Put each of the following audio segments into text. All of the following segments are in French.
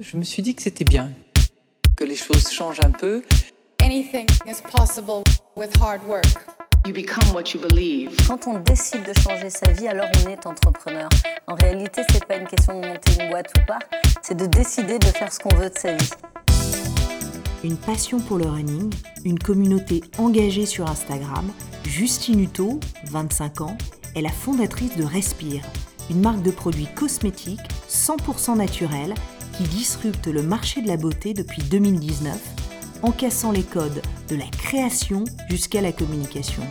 Je me suis dit que c'était bien, que les choses changent un peu. Anything is possible with hard work. You become what you believe. Quand on décide de changer sa vie, alors on est entrepreneur. En réalité, c'est pas une question de monter une boîte ou pas, c'est de décider de faire ce qu'on veut de sa vie. Une passion pour le running, une communauté engagée sur Instagram, Justine Hutto, 25 ans, est la fondatrice de Respire, une marque de produits cosmétiques 100% naturels qui disrupte le marché de la beauté depuis 2019, en cassant les codes de la création jusqu'à la communication.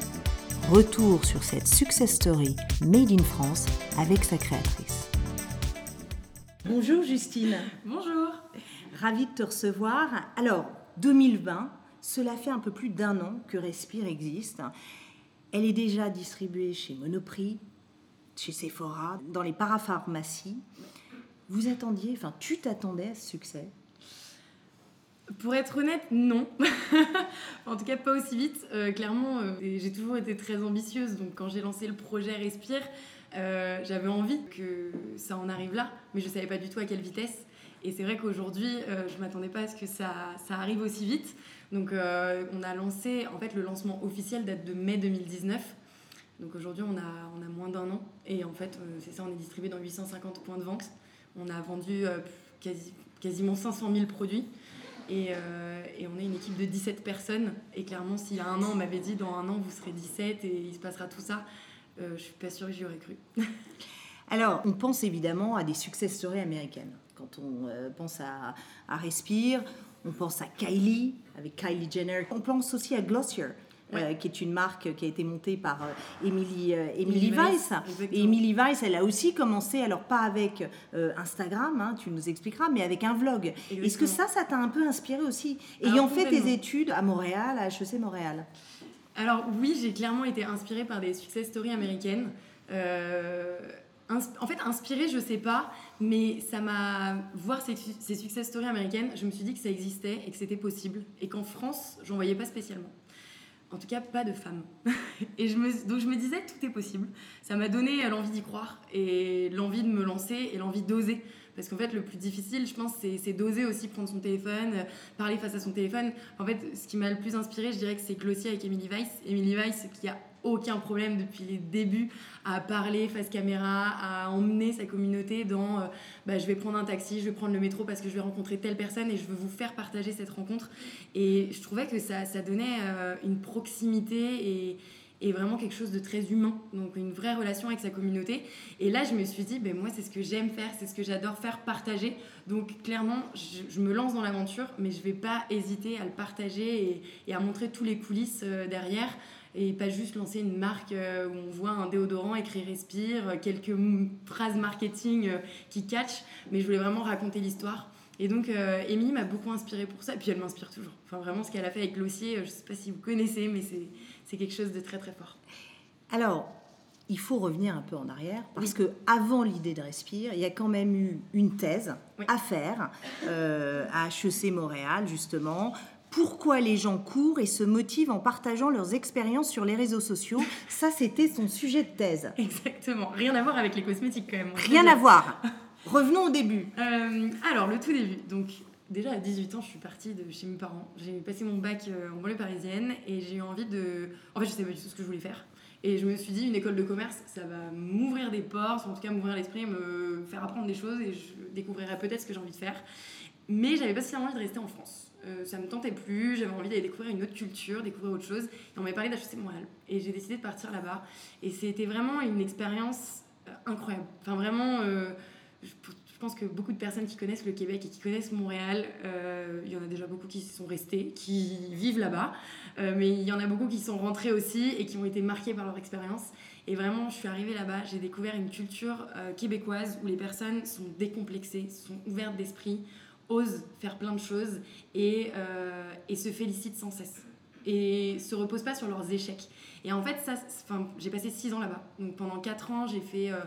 Retour sur cette success story made in France avec sa créatrice. Bonjour Justine. Bonjour. Ravie de te recevoir. Alors, 2020, cela fait un peu plus d'un an que Respire existe. Elle est déjà distribuée chez Monoprix, chez Sephora, dans les parapharmacies. Vous attendiez, enfin tu t'attendais à ce succès? Pour être honnête, non. en tout cas, pas aussi vite. Euh, clairement, euh, j'ai toujours été très ambitieuse. Donc, quand j'ai lancé le projet Respire, euh, j'avais envie que ça en arrive là, mais je savais pas du tout à quelle vitesse. Et c'est vrai qu'aujourd'hui, je m'attendais pas à ce que ça, ça arrive aussi vite. Donc, on a lancé, en fait, le lancement officiel date de mai 2019. Donc aujourd'hui, on a, on a moins d'un an. Et en fait, c'est ça, on est distribué dans 850 points de vente. On a vendu euh, quasi, quasiment 500 000 produits. Et, euh, et, on est une équipe de 17 personnes. Et clairement, s'il y a un an, on m'avait dit dans un an, vous serez 17 et il se passera tout ça, euh, je suis pas sûre que j'y aurais cru. Alors, on pense évidemment à des success stories américaines. Quand on pense à, à Respire, on pense à Kylie, avec Kylie Jenner. On pense aussi à Glossier, euh, qui est une marque qui a été montée par euh, Emily, euh, Emily, Weiss. Et Emily Weiss, elle a aussi commencé, alors pas avec Instagram, hein, tu nous expliqueras, mais avec un vlog. Est-ce que ça, ça t'a un peu inspiré aussi Ayant fait tes études à Montréal, à HEC Montréal? Alors oui, j'ai clairement été inspirée par des success stories américaines. en fait, inspirée, je sais pas, mais ça m'a. Voir ces, ces success stories américaines, je me suis dit que ça existait et que c'était possible. Et qu'en France, j'en voyais pas spécialement en tout cas pas de femmes. et je me, donc je me disais, tout est possible. Ça m'a donné l'envie d'y croire et l'envie de me lancer et l'envie d'oser. Parce qu'en fait, le plus difficile, je pense, c'est d'oser aussi prendre son téléphone, euh, parler face à son téléphone. En fait, ce qui m'a le plus inspiré, je dirais que c'est Glossier avec Emily Weiss. Emily Weiss, qui a aucun problème depuis les débuts à parler face caméra, à emmener sa communauté dans euh, bah, je vais prendre un taxi, je vais prendre le métro parce que je vais rencontrer telle personne et je veux vous faire partager cette rencontre. Et je trouvais que ça, ça donnait euh, une proximité et, et, vraiment quelque chose de très humain, donc une vraie relation avec sa communauté. Et là, je me suis dit, ben, moi, c'est ce que j'aime faire, c'est ce que j'adore faire, partager. Donc clairement, je, me lance dans l'aventure, mais je vais pas hésiter à le partager et, et à montrer tous les coulisses euh, derrière et pas juste lancer une marque euh, où on voit un déodorant écrit respire, euh, quelques phrases marketing euh, qui catch, mais je voulais vraiment raconter l'histoire. Et donc, Émilie m'a beaucoup inspirée pour ça, et puis elle m'inspire toujours. Enfin, vraiment, ce qu'elle a fait avec Glossier, je ne sais pas si vous connaissez, mais c'est quelque chose de très très fort. Alors, il faut revenir un peu en arrière, parce que avant l'idée de Respire, il y a quand même eu une thèse à faire à HEC Montréal, justement, pourquoi les gens courent et se motivent en partageant leurs expériences sur les réseaux sociaux. Ça, c'était son sujet de thèse. Exactement. Rien à voir avec les cosmétiques quand même. Rien à voir. Revenons au début. Euh, alors, le tout début. Donc, déjà à 18 ans, je suis partie de chez mes parents. J'ai passé mon bac euh, en banlieue parisienne et j'ai eu envie de. En fait, je savais pas du tout ce que je voulais faire. Et je me suis dit, une école de commerce, ça va m'ouvrir des portes, en tout cas m'ouvrir l'esprit, me faire apprendre des choses et je découvrirai peut-être ce que j'ai envie de faire. Mais j'avais pas si envie de rester en France. Euh, ça me tentait plus, j'avais envie d'aller découvrir une autre culture, découvrir autre chose. Et on m'avait parlé d'HEC Montréal. Et j'ai décidé de partir là-bas. Et c'était vraiment une expérience euh, incroyable. Enfin, vraiment, euh, je, pense que beaucoup de personnes qui connaissent le Québec et qui connaissent Montréal, il y en a déjà beaucoup qui sont restés, qui vivent là-bas. mais il y en a beaucoup qui sont rentrés aussi et qui ont été marqués par leur expérience. Et vraiment, je suis arrivée là-bas, j'ai découvert une culture québécoise où les personnes sont décomplexées, sont ouvertes d'esprit, ose faire plein de choses et, euh, et se félicite sans cesse et se repose pas sur leurs échecs. Et en fait, ça, j'ai passé six ans là-bas. Donc pendant quatre ans, j'ai fait euh,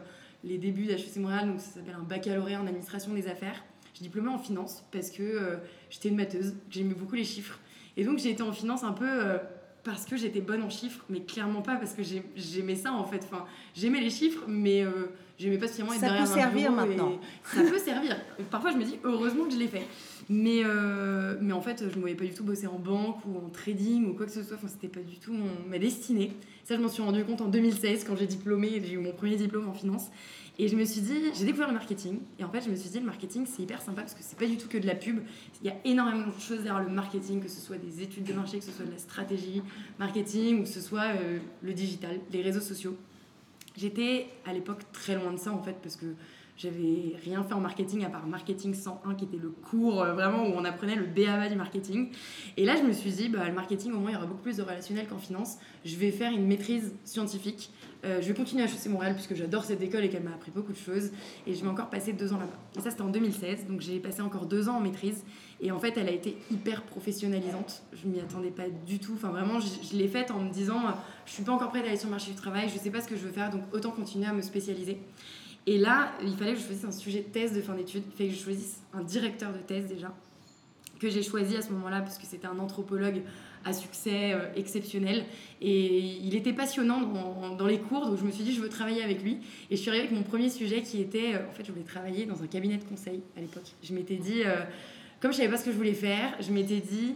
les débuts d'HEC Montréal, donc ça s'appelle un baccalauréat en administration des affaires. J'ai diplômé en finance parce que euh, j'étais une matheuse, j'aimais beaucoup les chiffres. Et donc j'ai été en finance un peu parce que j'étais bonne en chiffres, mais clairement pas parce que j'aimais ça en fait. Enfin, j'aimais les chiffres, mais j'aimais pas spécialement être Ça derrière peut un servir bureau et- maintenant. Ça peut servir. Parfois, je me dis heureusement que je l'ai fait. Mais, euh, mais en fait, je ne voyais pas du tout bosser en banque ou en trading ou quoi que ce soit. Enfin, c'était pas du tout mon- ma destinée. Ça, je m'en suis rendu compte en 2016 quand j'ai diplômé, j'ai eu mon premier diplôme en finance. Et je me suis dit, j'ai découvert le marketing. Et en fait, je me suis dit, le marketing, c'est hyper sympa parce que c'est pas du tout que de la pub. Il y a énormément de choses derrière le marketing, que ce soit des études de marché, que ce soit de la stratégie marketing ou que ce soit euh, le digital, les réseaux sociaux. J'étais à l'époque très loin de ça en fait parce que j'avais rien fait en marketing à part marketing 101 qui était le cours euh, vraiment où on apprenait le BABA du marketing. Et là je me suis dit bah le marketing au moins il y aura beaucoup plus de relationnel qu'en finance. Je vais faire une maîtrise scientifique. Euh, je vais continuer à HEC Montréal puisque j'adore cette école et qu'elle m'a appris beaucoup de choses et je vais encore passer deux ans là-bas. Et ça c'était en 2016 donc j'ai passé encore deux ans en maîtrise et en fait elle a été hyper professionnalisante. Je m'y attendais pas du tout. Enfin vraiment je, l'ai faite en me disant euh, je suis pas encore prête à aller sur le marché du travail, je sais pas ce que je veux faire donc autant continuer à me spécialiser. Et là, il fallait que je choisisse un sujet de thèse de fin d'études. Il fallait que je choisisse un directeur de thèse déjà, que j'ai choisi à ce moment-là, parce que c'était un anthropologue à succès euh, exceptionnel. Et il était passionnant dans, dans les cours, donc je me suis dit, je veux travailler avec lui. Et je suis arrivée avec mon premier sujet qui était, euh, en fait, je voulais travailler dans un cabinet de conseil à l'époque. Je m'étais dit, euh, comme je savais pas ce que je voulais faire, je m'étais dit,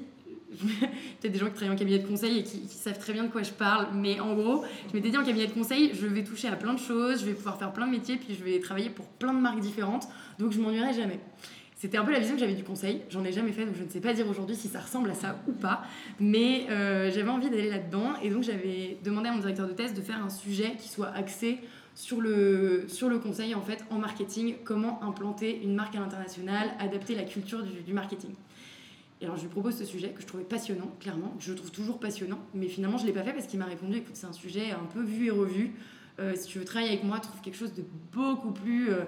peut-être des gens qui travaillent en cabinet de conseil et qui, savent très bien de quoi je parle, mais en gros, je m'étais dit en cabinet de conseil, je vais toucher à plein de choses, je vais pouvoir faire plein de métiers, puis je vais travailler pour plein de marques différentes, donc je m'ennuierai jamais. C'était un peu la vision que j'avais du conseil, j'en ai jamais fait, donc je ne sais pas dire aujourd'hui si ça ressemble à ça ou pas, mais euh, j'avais envie d'aller là-dedans, et donc j'avais demandé à mon directeur de thèse de faire un sujet qui soit axé sur le, sur le conseil en fait en marketing, comment implanter une marque à l'international, adapter la culture du marketing. Alors je lui propose ce sujet que je trouvais passionnant, clairement, je trouve toujours passionnant, mais finalement je ne l'ai pas fait parce qu'il m'a répondu écoute, c'est un sujet un peu vu et revu. Euh, si tu veux travailler avec moi, trouve quelque chose de beaucoup plus euh,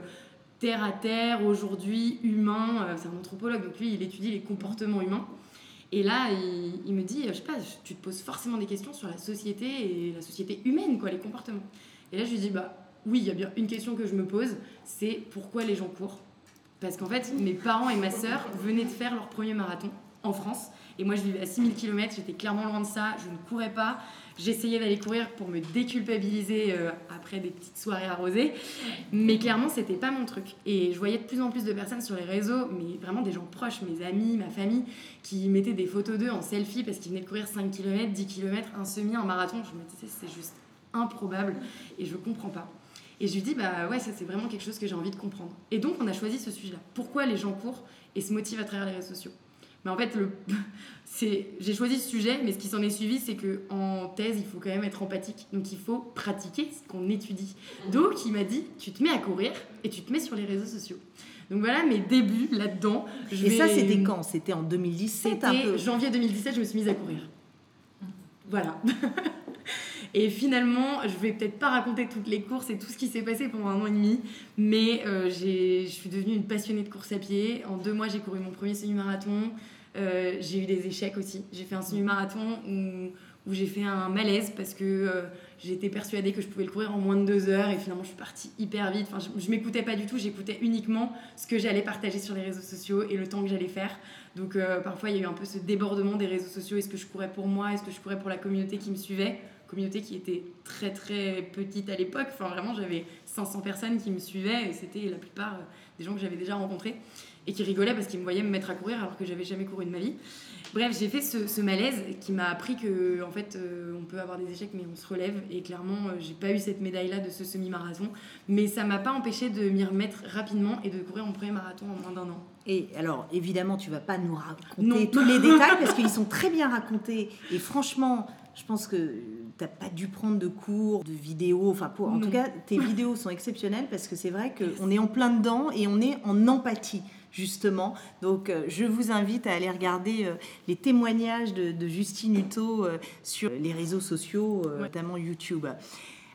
terre à terre, aujourd'hui, humain. Euh, c'est un anthropologue, donc lui il étudie les comportements humains. Et là, il, il me dit je sais pas, tu te poses forcément des questions sur la société et la société humaine, quoi, les comportements. Et là je lui dis bah oui, il y a bien une question que je me pose c'est pourquoi les gens courent? Parce qu'en fait, mes parents et ma sœur venaient de faire leur premier marathon en France. Et moi, je vivais à 6000 km, j'étais clairement loin de ça, je ne courais pas. J'essayais d'aller courir pour me déculpabiliser euh, après des petites soirées arrosées. Mais clairement, c'était pas mon truc. Et je voyais de plus en plus de personnes sur les réseaux, mais vraiment des gens proches, mes amis, ma famille, qui mettaient des photos d'eux en selfie parce qu'ils venaient de courir 5 km, 10 km, un semi, un marathon. Je me disais, c'est juste improbable et je comprends pas. Et je lui dis, bah ouais, ça c'est vraiment quelque chose que j'ai envie de comprendre. Et donc on a choisi ce sujet-là. Pourquoi les gens courent et se motivent à travers les réseaux sociaux? Mais en fait, le... c'est... j'ai choisi ce sujet, mais ce qui s'en est suivi, c'est que en thèse, il faut quand même être empathique. Donc il faut pratiquer ce qu'on étudie. Donc il m'a dit, tu te mets à courir et tu te mets sur les réseaux sociaux. Donc voilà mes débuts là-dedans. Je Et vais- ça, c'était quand? C'était en 2017 un peu? janvier 2017, je me suis mise à courir. Voilà. Et finalement, je vais peut-être pas raconter toutes les courses et tout ce qui s'est passé pendant un an et demi, mais euh, j'ai- je suis devenue une passionnée de course à pied. En deux mois, j'ai couru mon premier semi-marathon. Euh, j'ai eu des échecs aussi. J'ai fait un semi-marathon où, où j'ai fait un malaise parce que euh, j'étais persuadée que je pouvais le courir en moins de deux heures et finalement je suis partie hyper vite. Enfin, je, je m'écoutais pas du tout, j'écoutais uniquement ce que j'allais partager sur les réseaux sociaux et le temps que j'allais faire. Donc euh, parfois il y a eu un peu ce débordement des réseaux sociaux. Est-ce que je courais pour moi? Est-ce que je courais pour la communauté qui me suivait? Communauté qui était très très petite à l'époque. Enfin vraiment j'avais 500 personnes qui me suivaient et c'était la plupart des gens que j'avais déjà rencontrés et qui rigolaient parce qu'ils me voyaient me mettre à courir alors que j'avais jamais couru de ma vie. Bref, j'ai fait ce, ce malaise qui m'a appris que en fait euh, on peut avoir des échecs mais on se relève et clairement euh, j'ai pas eu cette médaille là de ce semi-marathon mais ça m'a pas empêché de m'y remettre rapidement et de courir mon premier marathon en moins d'un an. Et alors, évidemment, tu vas pas nous raconter Non. tous les détails parce qu'ils sont très bien racontés. Et franchement, je pense que t'as pas dû prendre de cours, de vidéos. Enfin, pour, en Non. tout cas, tes vidéos sont exceptionnelles parce que c'est vrai qu'on est en plein dedans et on est en empathie justement. Donc, euh, je vous invite à aller regarder euh, les témoignages de, de Justine Hutto euh, sur les réseaux sociaux, Ouais. notamment YouTube.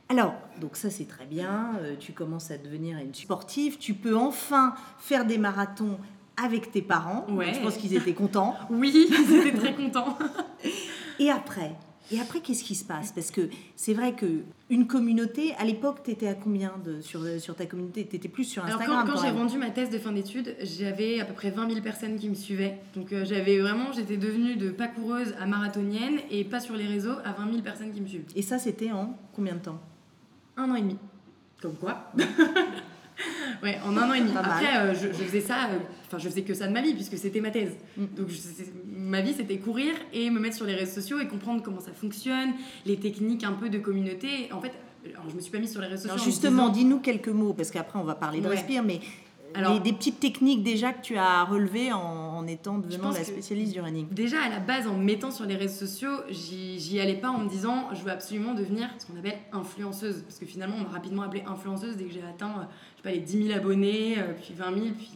Alors, donc ça c'est très bien, tu commences à devenir une sportive, tu peux enfin faire des marathons avec tes parents, Donc, Ouais. je pense qu'ils étaient contents. Oui, j'étais très content. Et après et après, qu'est-ce qui se passe? Parce que c'est vrai que une communauté, à l'époque, tu étais à combien de, sur, sur ta communauté? Tu étais plus sur Alors Instagram quand, quand quand j'ai rendu ma thèse de fin d'études, j'avais à peu près 20 000 personnes qui me suivaient. Donc euh, j'avais vraiment, j'étais devenue de pas coureuse à marathonienne et pas sur les réseaux à 20 000 personnes qui me suivent. Et ça, c'était en combien de temps? Un an et demi. Comme quoi? Ouais, en un an et demi. Après, euh, je, je faisais ça, euh, enfin, je faisais que ça de ma vie, puisque c'était ma thèse. Mm. Donc, je- ma vie, c'était courir et me mettre sur les réseaux sociaux et comprendre comment ça fonctionne, les techniques un peu de communauté. En fait, alors, je me suis pas mise sur les réseaux sociaux. Alors en me justement, dis-nous quelques mots, parce qu'après on va parler de Ouais. Respire, mais Alors- les- des petites techniques déjà que tu as relevées en, en étant devenant la spécialiste du running. Déjà, à la base, en me mettant sur les réseaux sociaux, j'y j'y allais pas en me disant je veux absolument devenir ce qu'on appelle influenceuse. Parce que finalement, on m'a rapidement appelée influenceuse dès que j'ai atteint, euh, je sais pas, les 10 000 abonnés, euh, puis 20 000, puis.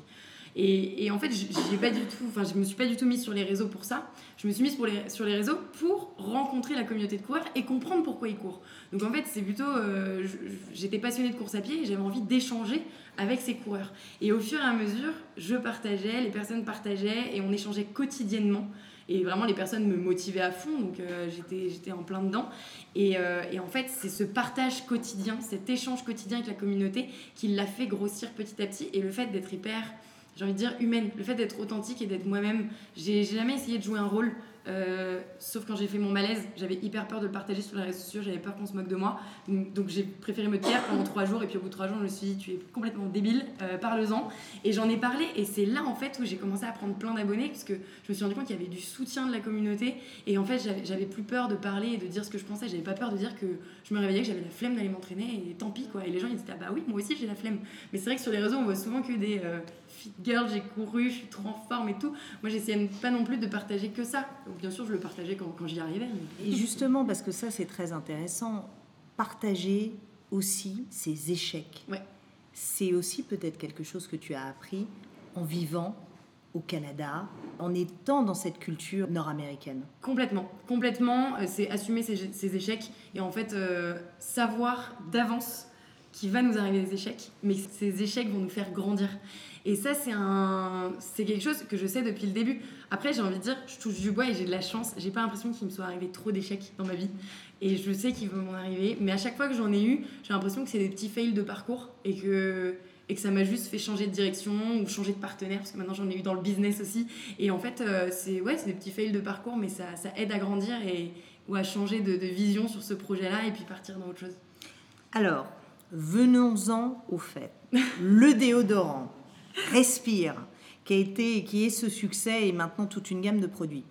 Et, en fait, j'ai pas du tout, enfin, je me suis pas du tout mise sur les réseaux pour ça. Je me suis mise sur les réseaux pour rencontrer la communauté de coureurs et comprendre pourquoi ils courent. Donc en fait, c'est plutôt, euh, j'étais passionnée de course à pied et j'avais envie d'échanger avec ces coureurs. Et au fur et à mesure, je partageais, les personnes partageaient et on échangeait quotidiennement. Et vraiment, les personnes me motivaient à fond, donc euh, j'étais, j'étais en plein dedans. Et, euh, et en fait, c'est ce partage quotidien, cet échange quotidien avec la communauté qui l'a fait grossir petit à petit. Et le fait d'être hyper, j'ai envie de dire, humaine, le fait d'être authentique et d'être moi-même, j'ai jamais essayé de jouer un rôle. euh, sauf quand j'ai fait mon malaise, j'avais hyper peur de le partager sur les réseaux sociaux, j'avais peur qu'on se moque de moi. Donc j'ai préféré me taire pendant trois jours et puis au bout de trois jours, je me suis dit, tu es complètement débile, euh, parle-en. Et j'en ai parlé et c'est là en fait où j'ai commencé à prendre plein d'abonnés parce que je me suis rendu compte qu'il y avait du soutien de la communauté et en fait j'avais plus peur de parler et de dire ce que je pensais, j'avais pas peur de dire que je me réveillais, que j'avais la flemme d'aller m'entraîner et tant pis quoi. Et les gens ils disaient, ah bah oui, moi aussi j'ai la flemme. Mais c'est vrai que sur les réseaux on voit souvent que des euh, fit girls, j'ai couru, je suis trop en forme et tout. Moi j'essayais pas non plus de partager que ça. Donc bien sûr je le partageais quand, quand j'y arrivais. mais- Et justement, parce que ça c'est très intéressant, partager aussi ses échecs. Ouais. C'est aussi peut-être quelque chose que tu as appris en vivant au Canada, en étant dans cette culture nord-américaine. Complètement, complètement. euh, C'est assumer ses, ses échecs et en fait euh, savoir d'avance qu'il va nous arriver des échecs, mais ces échecs vont nous faire grandir. Et ça, c'est un, c'est quelque chose que je sais depuis le début. Après, j'ai envie de dire, je touche du bois et j'ai de la chance. J'ai pas l'impression qu'il me soit arrivé trop d'échecs dans ma vie. Et je sais qu'ils vont m'en arriver. Mais à chaque fois que j'en ai eu, j'ai l'impression que c'est des petits fails de parcours et que, et que ça m'a juste fait changer de direction ou changer de partenaire, parce que maintenant j'en ai eu dans le business aussi. Et en fait, euh, c'est ouais, c'est des petits fails de parcours, mais ça, ça aide à grandir et ou à changer de vision sur ce projet-là et puis partir dans autre chose. Alors, venons-en au fait. Le déodorant, Respire, qui a été, qui est ce succès et maintenant toute une gamme de produits.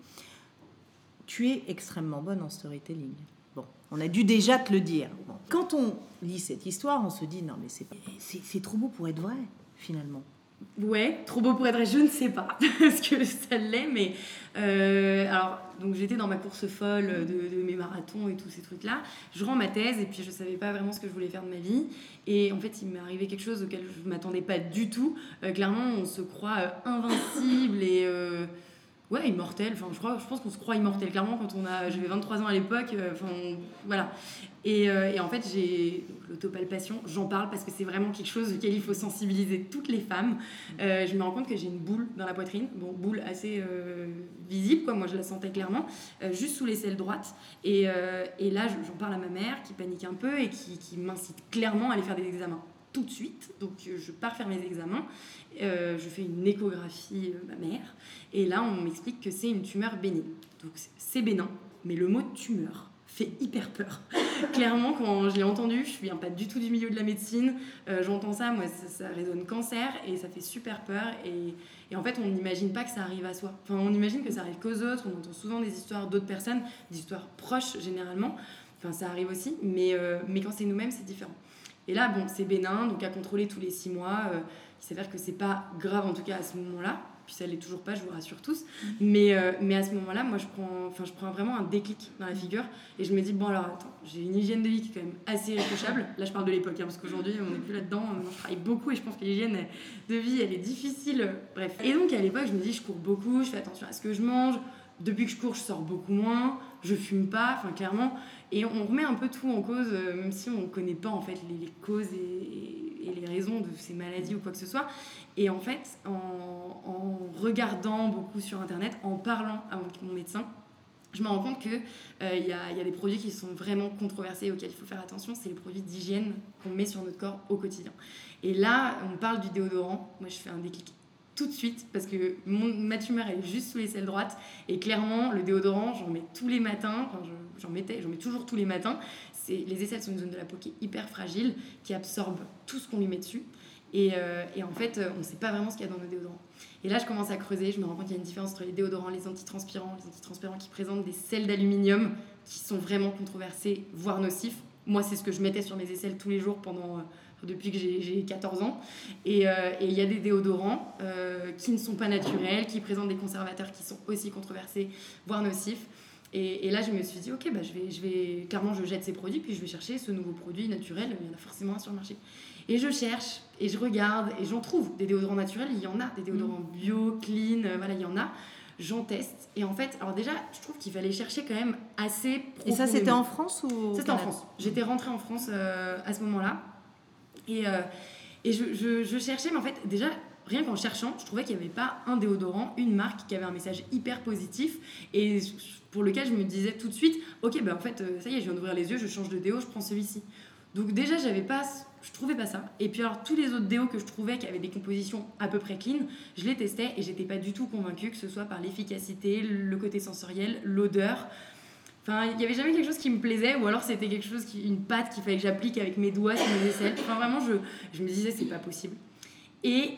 Tu es extrêmement bonne en storytelling. Bon, on a dû déjà te le dire. Quand on lit cette histoire, on se dit non mais c'est trop beau pour être vrai finalement. Ouais, trop beau pour être vrai, je ne sais pas parce que ça l'est, mais euh, alors donc j'étais dans ma course folle de, mes marathons et tous ces trucs là. Je rends ma thèse et puis je savais pas vraiment ce que je voulais faire de ma vie et en fait il m'est arrivé quelque chose auquel je m'attendais pas du tout. Euh, clairement on se croit euh, invincible et ouais immortel. Enfin je crois, je pense qu'on se croit immortel clairement quand on a, j'avais 23 ans à l'époque. euh, Enfin voilà. Et, euh, et en fait, j'ai l'autopalpation, j'en parle parce que c'est vraiment quelque chose auquel il faut sensibiliser toutes les femmes. Euh, je me rends compte que j'ai une boule dans la poitrine, bon, boule assez visible, quoi, moi je la sentais clairement, juste sous l'aisselle droite. Et, et là, je- j'en parle à ma mère qui panique un peu et qui, qui m'incite clairement à aller faire des examens tout de suite. Donc euh, je pars faire mes examens, Euh, je fais une échographie, euh, ma mère, et là on m'explique que c'est une tumeur bénigne. Donc c'est- bénin, mais le mot tumeur fait hyper peur. Clairement, quand je l'ai entendu, je viens pas du tout du milieu de la médecine, euh, j'entends ça, moi ça, résonne cancer et ça fait super peur. Et, en fait, on n'imagine pas que ça arrive à soi. Enfin, on imagine que ça arrive qu'aux autres, on entend souvent des histoires d'autres personnes, des histoires proches généralement. Enfin, ça arrive aussi, mais, mais quand c'est nous-mêmes, c'est différent. Et là, bon, c'est bénin, donc à contrôler tous les six mois. euh, il s'avère que c'est pas grave en tout cas à ce moment-là. Puis ça l'est toujours pas, je vous rassure tous. Mais, euh, mais à ce moment-là, moi, je prends, je prends vraiment un déclic dans la figure et je me dis, bon, alors attends, j'ai une hygiène de vie qui est quand même assez irréprochable. Là, je parle de l'époque, hein, parce qu'aujourd'hui, on n'est plus là-dedans. Je travaille beaucoup et je pense que l'hygiène de vie, elle est difficile. Bref. Et donc, à l'époque, je me dis, je cours beaucoup, je fais attention à ce que je mange. Depuis que je cours, je sors beaucoup moins, je fume pas, enfin, clairement. Et on remet un peu tout en cause, euh, même si on ne connaît pas en fait les, causes et, et les raisons de ces maladies ou quoi que ce soit. Et en fait, en, regardant beaucoup sur Internet, en parlant à mon, médecin, je me rends compte qu'il il y, a, y a des produits qui sont vraiment controversés auxquels il faut faire attention. C'est les produits d'hygiène qu'on met sur notre corps au quotidien. Et là, on parle du déodorant. Moi, je fais un déclic tout de suite parce que ma tumeur elle est juste sous l'aisselle droite et clairement le déodorant j'en mets tous les matins enfin, je- j'en mettais j'en mets toujours tous les matins c'est les aisselles sont une zone de la peau qui est hyper fragile, qui absorbe tout ce qu'on lui met dessus. Et, euh, et en fait, on ne sait pas vraiment ce qu'il y a dans nos déodorants. Et là, je commence à creuser, je me rends compte qu'il y a une différence entre les déodorants, les antitranspirants, les antitranspirants qui présentent des sels d'aluminium qui sont vraiment controversés, voire nocifs. Moi, c'est ce que je mettais sur mes aisselles tous les jours pendant, euh, depuis que j'ai j'ai 14 ans. Et euh, et il y a des déodorants euh, qui ne sont pas naturels, qui présentent des conservateurs qui sont aussi controversés, voire nocifs. Et, et là, je me suis dit, ok, bah, je, vais, je vais, clairement, je jette ces produits, puis je vais chercher ce nouveau produit naturel. Il y en a forcément un sur le marché. Et je cherche, et je regarde, et j'en trouve. Des déodorants naturels, il y en a. Des déodorants bio, clean, euh, voilà, il y en a. J'en teste. Et en fait, alors déjà, je trouve qu'il fallait chercher quand même assez Et ça, c'était en France ou C'était en France. J'étais rentrée en France à ce moment-là. Et, euh, et je, je- cherchais, mais en fait, déjà, rien qu'en cherchant, je trouvais qu'il n'y avait pas un déodorant, une marque qui avait un message hyper positif et pour lequel je me disais tout de suite, ok, bah en fait, euh, ça y est, je viens d'ouvrir les yeux, je change de déo, je prends celui-ci. Donc déjà, j'avais pas, je trouvais pas ça. Et puis alors, tous les autres déos que je trouvais qui avaient des compositions à peu près clean, je les testais et j'étais pas du tout convaincue que ce soit par l'efficacité, le côté sensoriel, l'odeur. Enfin, il y avait jamais quelque chose qui me plaisait, ou alors c'était quelque chose, qui, une pâte qu'il fallait que j'applique avec mes doigts sur mes aisselles. Enfin, vraiment, je, je me disais, c'est pas possible. Et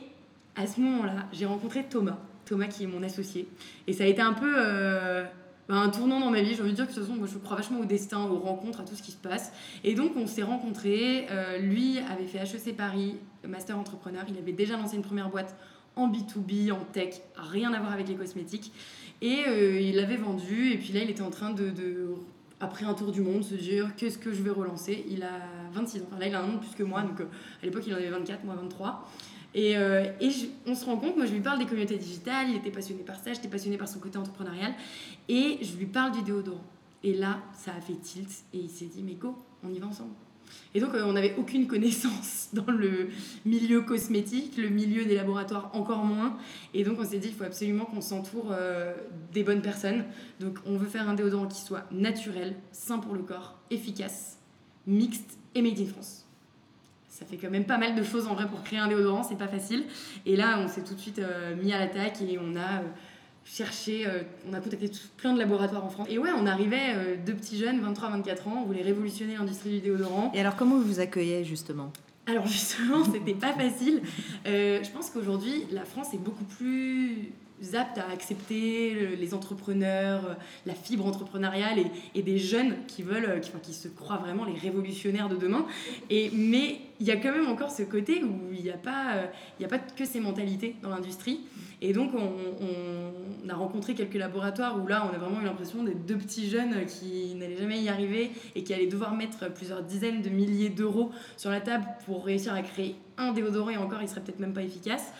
à ce moment-là, j'ai rencontré Thomas, Thomas qui est mon associé. Et ça a été un peu euh, un tournant dans ma vie. J'ai envie de dire que de toute façon, moi, je crois vachement au destin, aux rencontres, à tout ce qui se passe. Et donc, on s'est rencontrés. Euh, lui avait fait HEC Paris, master entrepreneur. Il avait déjà lancé une première boîte en B2B, en tech, rien à voir avec les cosmétiques. Et euh, il l'avait vendu. Et puis là, il était en train de, de, après un tour du monde, se dire qu'est-ce que je vais relancer? Il a 26 ans. Enfin, là, il a un an de plus que moi. Donc, euh, à l'époque, il en avait 24, moi 23. Et, euh, et on se rend compte, moi je lui parle des communautés digitales, il était passionné par ça, j'étais passionnée par son côté entrepreneurial, et je lui parle du déodorant. Et là, ça a fait tilt, et il s'est dit, mais go, on y va ensemble. Et donc, euh, on n'avait aucune connaissance dans le milieu cosmétique, le milieu des laboratoires encore moins. Et donc, on s'est dit, il faut absolument qu'on s'entoure euh, des bonnes personnes. Donc, on veut faire un déodorant qui soit naturel, sain pour le corps, efficace, mixte et made in France ça fait quand même pas mal de choses en vrai pour créer un déodorant, c'est pas facile. Et là, on s'est tout de suite euh, mis à l'attaque et on a cherché, euh, on a contacté tout- plein de laboratoires en France. Et ouais, on arrivait, euh, deux petits jeunes, 23-24 ans, on voulait révolutionner l'industrie du déodorant. Et alors, comment vous vous accueillez justement? Alors justement, c'était pas facile. Euh, je pense qu'aujourd'hui, la France est beaucoup plus apte à accepter le- les entrepreneurs, euh, la fibre entrepreneuriale et, des jeunes qui veulent, euh, enfin, qui se croient vraiment les révolutionnaires de demain. Et, mais il y a quand même encore ce côté où il n'y a, pas, euh, a pas que ces mentalités dans l'industrie. Et donc, on, on- on a rencontré quelques laboratoires où là, on a vraiment eu l'impression d'être deux petits jeunes qui n'allaient jamais y arriver et qui allaient devoir mettre plusieurs dizaines de milliers d'euros sur la table pour réussir à créer un déodorant et encore, il serait peut-être même pas efficace.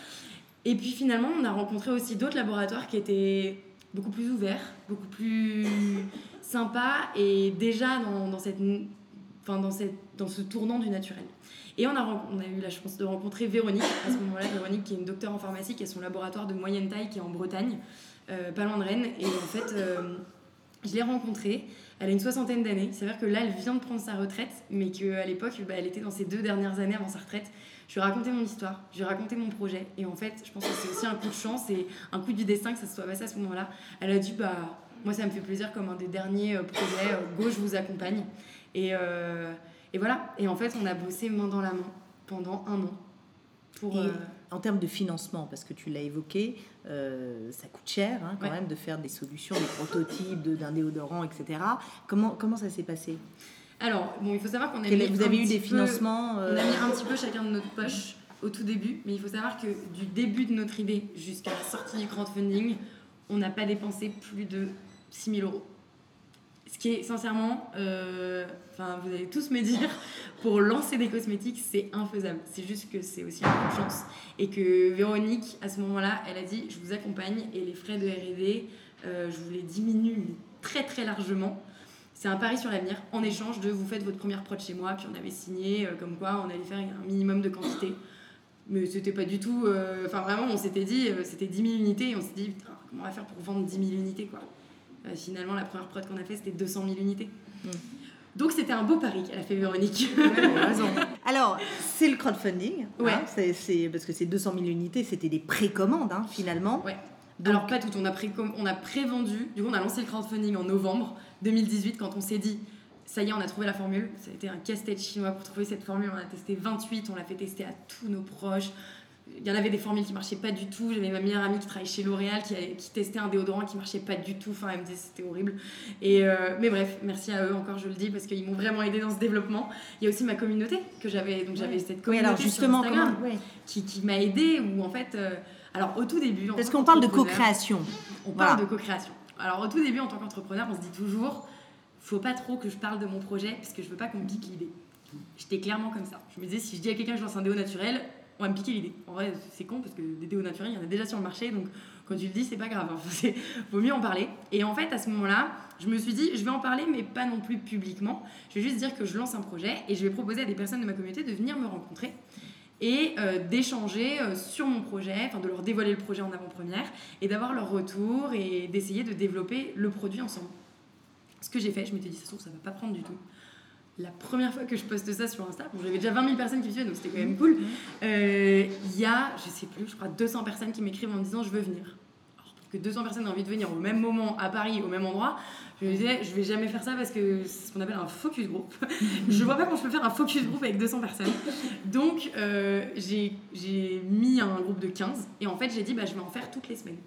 Et puis finalement, on a rencontré aussi d'autres laboratoires qui étaient beaucoup plus ouverts, beaucoup plus sympas et déjà dans, dans cette, enfin dans, cette, dans ce tournant du naturel. Et on a, ren- on a eu la chance de rencontrer Véronique à ce moment-là, Véronique qui est une docteure en pharmacie qui a son laboratoire de moyenne taille qui est en Bretagne, euh, pas loin de Rennes. Et en fait, euh, je l'ai rencontrée, elle a une soixantaine d'années. C'est vrai que là, elle vient de prendre sa retraite, mais qu'à l'époque, bah, elle était dans ses deux dernières années avant sa retraite. Je lui ai raconté mon histoire, je lui ai raconté mon projet. Et en fait, je pense que c'est aussi un coup de chance et un coup du destin que ça se soit passé à ce moment-là. Elle a dit, bah, moi, ça me fait plaisir comme un des derniers euh, projets. euh, Go, je vous accompagne. Et, euh, et voilà. Et en fait, on a bossé main dans la main pendant un an. Pour, Et euh, en termes de financement, parce que tu l'as évoqué, euh, ça coûte cher hein, quand Ouais. même de faire des solutions, des prototypes de- d'un déodorant, etc. Comment, comment ça s'est passé? Alors, bon, il faut savoir qu'on a Quel- mis Vous un avez eu des peu- financements On euh, a mis un petit peu chacun de notre poche au tout début, mais il faut savoir que du début de notre idée jusqu'à la sortie du crowdfunding, on n'a pas dépensé plus de 6 000 euros. Ce qui est sincèrement, euh, vous allez tous me dire, pour lancer des cosmétiques, c'est infaisable. C'est juste que c'est aussi un coup de chance. Et que Véronique, à ce moment-là, elle a dit Je vous accompagne et les frais de RD, euh, je vous les diminue très très largement. C'est un pari sur l'avenir en échange de vous faites votre première prod chez moi, puis on avait signé euh, comme quoi on allait faire un minimum de quantité. Mais c'était pas du tout. Enfin, vraiment, on s'était dit, c'était 10 000 unités et on s'est dit, putain, comment on va faire pour vendre 10 000 unités quoi Euh, Finalement, la première prod qu'on a fait, c'était 200 000 unités. Mm. Donc, c'était un beau pari qu'elle a fait Véronique. Alors, c'est le crowdfunding, Ouais. hein, c'est- c'est- parce que ces 200 000 unités, c'était des précommandes hein, finalement. Ouais. Donc- Alors pas tout, on a, pré on a prévendu, du coup on a lancé le crowdfunding en novembre 2018 quand on s'est dit ça y est, on a trouvé la formule. Ça a été un casse-tête chinois pour trouver cette formule. On a testé 28, on l'a fait tester à tous nos proches. Il y en avait des formules qui marchaient pas du tout. J'avais ma meilleure amie qui travaille chez L'Oréal qui, qui testait un déodorant qui marchait pas du tout. Enfin, elle me disait c'était horrible. Et euh, mais bref, merci à eux encore, je le dis, parce qu'ils m'ont vraiment aidé dans ce développement. Il y a aussi ma communauté que j'avais. Donc j'avais cette Oui, communauté alors sur justement, Instagram comment- ouais. qui, qui m'a aidé. Où en fait, euh, alors au tout début. Parce qu'on parle de co-création. on Voilà. parle de co-création. Alors au tout début, en tant qu'entrepreneur, on se dit toujours, faut pas trop que je parle de mon projet parce que je veux pas qu'on me pique l'idée. J'étais clairement comme ça. Je me disais, si je dis à quelqu'un que je lance un déo naturel, on va me piquer l'idée. En vrai, c'est con parce que des déos naturels, il y en a déjà sur le marché, donc quand tu le dis, c'est pas grave. C'est- vaut mieux en parler. Et en fait, à ce moment-là, je me suis dit, je vais en parler, mais pas non plus publiquement. Je vais juste dire que je lance un projet et je vais proposer à des personnes de ma communauté de venir me rencontrer et euh, d'échanger euh, sur mon projet, enfin de leur dévoiler le projet en avant-première et d'avoir leur retour et d'essayer de développer le produit ensemble. Ce que j'ai fait, je m'étais dit, ça ça va pas prendre du tout. La première fois que je poste ça sur Insta, j'avais déjà 20 000 personnes qui me suivaient, donc c'était quand même cool. Euh, Il y a, je sais plus, je crois 200 personnes qui m'écrivent en me disant, je veux venir. Alors, pour que 200 personnes aient envie de venir au même moment, à Paris, au même endroit, je me disais, je vais jamais faire ça parce que c'est ce qu'on appelle un focus group. je vois pas comment je peux faire un focus group avec 200 personnes. Donc, euh, j'ai j'ai mis un groupe de 15 et en fait, j'ai dit, bah, je vais en faire toutes les semaines.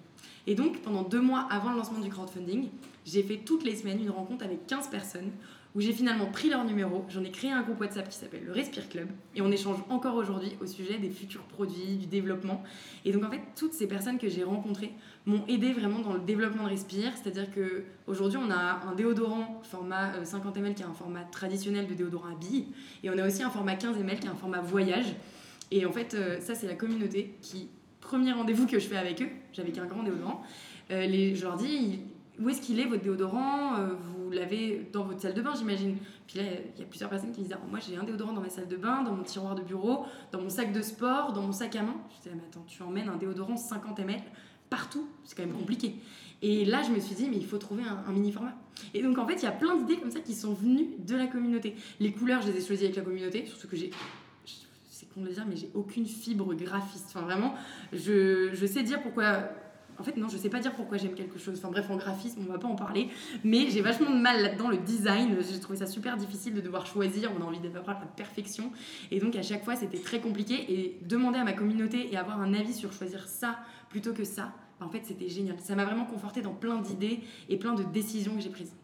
Et donc, pendant deux mois avant le lancement du crowdfunding, j'ai fait toutes les semaines une rencontre avec 15 personnes où j'ai finalement pris leur numéro. J'en ai créé un groupe WhatsApp qui s'appelle le Respire Club et on échange encore aujourd'hui au sujet des futurs produits, du développement. Et donc, en fait, toutes ces personnes que j'ai rencontrées m'ont aidé vraiment dans le développement de Respire. C'est-à-dire que aujourd'hui on a un déodorant format euh, 50 ml qui est un format traditionnel de déodorant à billes et on a aussi un format 15 ml qui est un format voyage. Et en fait, euh, ça, c'est la communauté qui, premier rendez-vous que je fais avec eux, j'avais qu'un grand déodorant, euh, je leur dis où est-ce qu'il est votre déodorant? Euh, l'avez dans votre salle de bain, j'imagine. Puis là, il y a plusieurs personnes qui disent Ah, Moi, j'ai un déodorant dans ma salle de bain, dans mon tiroir de bureau, dans mon sac de sport, dans mon sac à main. Je disais Mais attends, tu emmènes un déodorant 50 ml partout C'est quand même compliqué. Et là, je me suis dit, mais il faut trouver un, un mini format. Et donc, en fait, il y a plein d'idées comme ça qui sont venues de la communauté. Les couleurs, je les ai choisies avec la communauté, surtout que j'ai. C'est con de le dire, mais j'ai aucune fibre graphiste. Enfin, vraiment, je, je sais dire pourquoi. En fait, non, je sais pas dire pourquoi j'aime quelque chose. Enfin, bref, en graphisme, on va pas en parler. Mais j'ai vachement de mal là-dedans, le design. J'ai trouvé ça super difficile de devoir choisir. On a envie d'avoir la perfection. Et donc, à chaque fois, c'était très compliqué. Et demander à ma communauté et avoir un avis sur choisir ça plutôt que ça, en fait, c'était génial. Ça m'a vraiment conforté dans plein d'idées et plein de décisions que j'ai prises.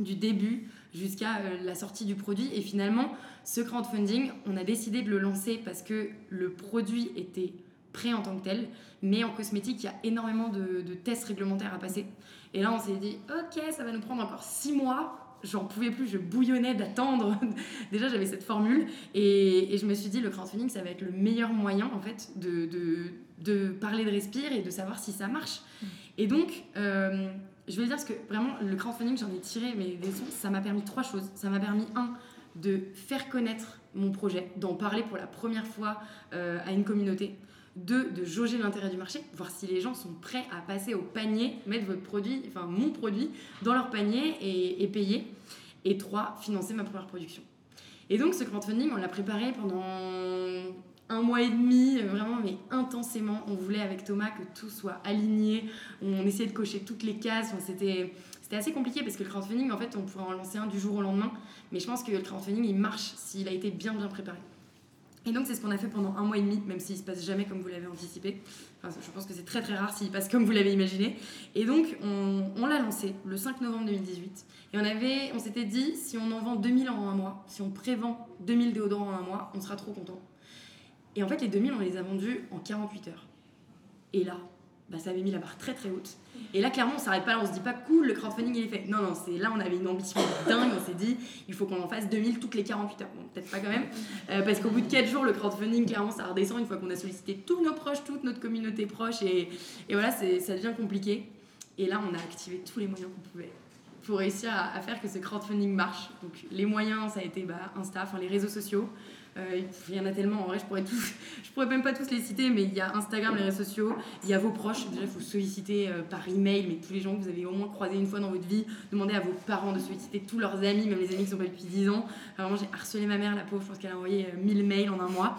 Du début jusqu'à euh, la sortie du produit. Et finalement, ce crowdfunding, on a décidé de le lancer parce que le produit était prêt en tant que tel. Mais en cosmétique, il y a énormément de, de tests réglementaires à passer. Et là, on s'est dit, ok, ça va nous prendre encore six mois. J'en pouvais plus, je bouillonnais d'attendre. Déjà, j'avais cette formule. Et, et je me suis dit, le crowdfunding, ça va être le meilleur moyen, en fait, de, de, de parler de Respire et de savoir si ça marche. Et donc, euh, je vais dire parce que vraiment, le crowdfunding, j'en ai tiré mes leçons. Ça m'a permis trois choses. Ça m'a permis, un, de faire connaître mon projet, d'en parler pour la première fois euh, à une communauté. Deux, de jauger l'intérêt du marché, voir si les gens sont prêts à passer au panier, mettre votre produit, enfin mon produit, dans leur panier et, payer. Et trois, financer ma première production. Et donc ce crowdfunding, on l'a préparé pendant un mois et demi, euh, vraiment, mais intensément. On voulait avec Thomas que tout soit aligné. On essayait de cocher toutes les cases. C'était, c'était assez compliqué parce que le crowdfunding, en fait, on pourrait en lancer un du jour au lendemain. Mais je pense que le crowdfunding, il marche s'il a été bien, bien préparé. Et donc, c'est ce qu'on a fait pendant un mois et demi, même s'il se passe jamais comme vous l'avez anticipé. Enfin, je pense que c'est très très rare s'il passe comme vous l'avez imaginé. Et donc, on, l'a lancé le 5 novembre 2018. Et on, on s'était dit, si on en vend 2000 en un mois, si on prévend 2000 déodorants en un mois, on sera trop content. Et en fait, les 2000, on les a vendus en 48 heures. Et là, bah, ça avait mis la barre très très haute. Et là, clairement, on s'arrête pas là, on se dit pas cool, le crowdfunding il est fait. Non, non, c'est là, on avait une ambition dingue, on s'est dit, il faut qu'on en fasse 2000 toutes les 48 heures. Bon, peut-être pas quand même, euh, parce qu'au bout de 4 jours, le crowdfunding, clairement, ça redescend une fois qu'on a sollicité tous nos proches, toute notre communauté proche, et, et voilà, ça devient compliqué. Et là, on a activé tous les moyens qu'on pouvait pour réussir à, à faire que ce crowdfunding marche. Donc, les moyens, ça a été bah, Insta, enfin les réseaux sociaux. Euh, il y en a tellement, en vrai, je pourrais, tous, je pourrais même pas tous les citer, mais il y a Instagram, les réseaux sociaux, il y a vos proches. Déjà, il faut solliciter euh, par email, mais tous les gens que vous avez au moins croisés une fois dans votre vie. Demandez à vos parents de solliciter tous leurs amis, même les amis qui sont pas depuis 10 ans. Vraiment, j'ai harcelé ma mère, la pauvre, je pense qu'elle a envoyé euh, 1000 mails en un mois.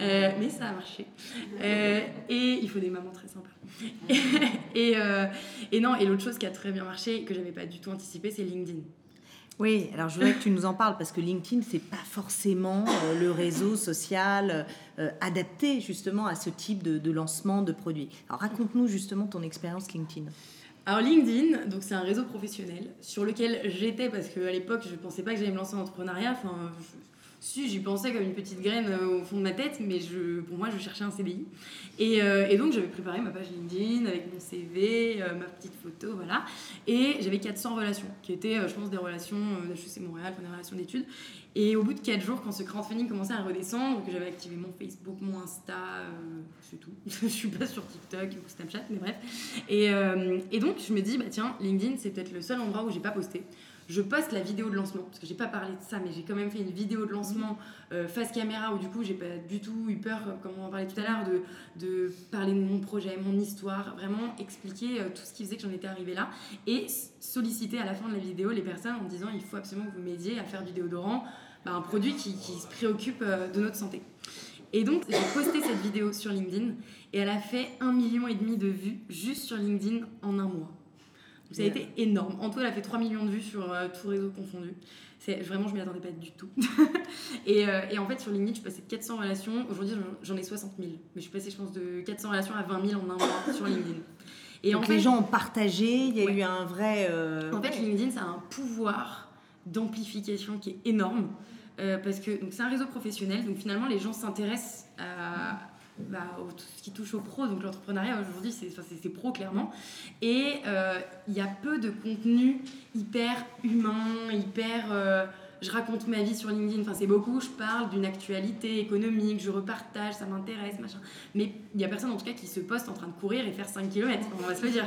Euh, mais ça a marché. Euh, et il faut des mamans très sympas. et, et non, et l'autre chose qui a très bien marché, que j'avais pas du tout anticipé, c'est LinkedIn. Oui, alors je voudrais que tu nous en parles parce que LinkedIn, c'est pas forcément euh, le réseau social euh, adapté justement à ce type de, lancement de produits. Alors raconte-nous justement ton expérience LinkedIn. Alors LinkedIn, c'est un réseau professionnel sur lequel j'étais parce qu'à l'époque je pensais pas que j'allais me lancer en entrepreneuriat. Si j'y pensais comme une petite graine euh, au fond de ma tête, mais je, pour moi je cherchais un CDI. Et, euh, et donc j'avais préparé ma page LinkedIn avec mon CV, euh, ma petite photo, voilà. Et j'avais 400 relations, qui étaient, je pense, des relations d'HEC Montréal, des relations d'études. Et au bout de 4 jours, quand ce crowdfunding commençait à redescendre, que j'avais activé mon Facebook, mon Insta, c'est tout. je suis pas sur TikTok ou Snapchat, mais bref. Et, et donc je me dis, bah tiens, LinkedIn, c'est peut-être le seul endroit où j'ai pas posté. Je poste la vidéo de lancement, parce que j'ai pas parlé de ça, mais j'ai quand même fait une vidéo de lancement euh, face caméra où du coup j'ai pas du tout eu peur, euh, comme on en parlait tout à l'heure, de, de parler de mon projet, mon histoire, vraiment expliquer euh, tout ce qui faisait que j'en étais arrivée là et solliciter à la fin de la vidéo les personnes en disant il faut absolument que vous m'aidiez à faire du déodorant, bah, un produit qui, qui se préoccupe de notre santé. Et donc j'ai posté cette vidéo sur LinkedIn et elle a fait un million et demi de vues juste sur LinkedIn en un mois. Ça a été énorme. En tout, elle a fait 3 millions de vues sur euh, tout réseau confondu. C'est vraiment, je m'y attendais pas du tout. et, euh, et en fait, sur LinkedIn, je suis passée de 400 relations. Aujourd'hui, j'en- j'en ai 60 000. Mais je suis passée, je pense, de 400 relations à 20 000 en un mois sur LinkedIn. Et Donc en fait, les gens ont partagé, il y a Ouais. eu un vrai... euh, en fait, LinkedIn, ça a un pouvoir d'amplification qui est énorme. euh, parce que donc, c'est un réseau professionnel, donc finalement, les gens s'intéressent à bah, tout ce qui touche au pro. Donc l'entrepreneuriat aujourd'hui, c'est c'est- pro clairement. Et euh, il y a peu de contenu hyper humain, hyper. euh, je raconte ma vie sur LinkedIn, enfin c'est beaucoup, je parle d'une actualité économique, je repartage, ça m'intéresse, machin. Mais il y a personne en tout cas qui se poste en train de courir et faire 5 km, on va se le dire.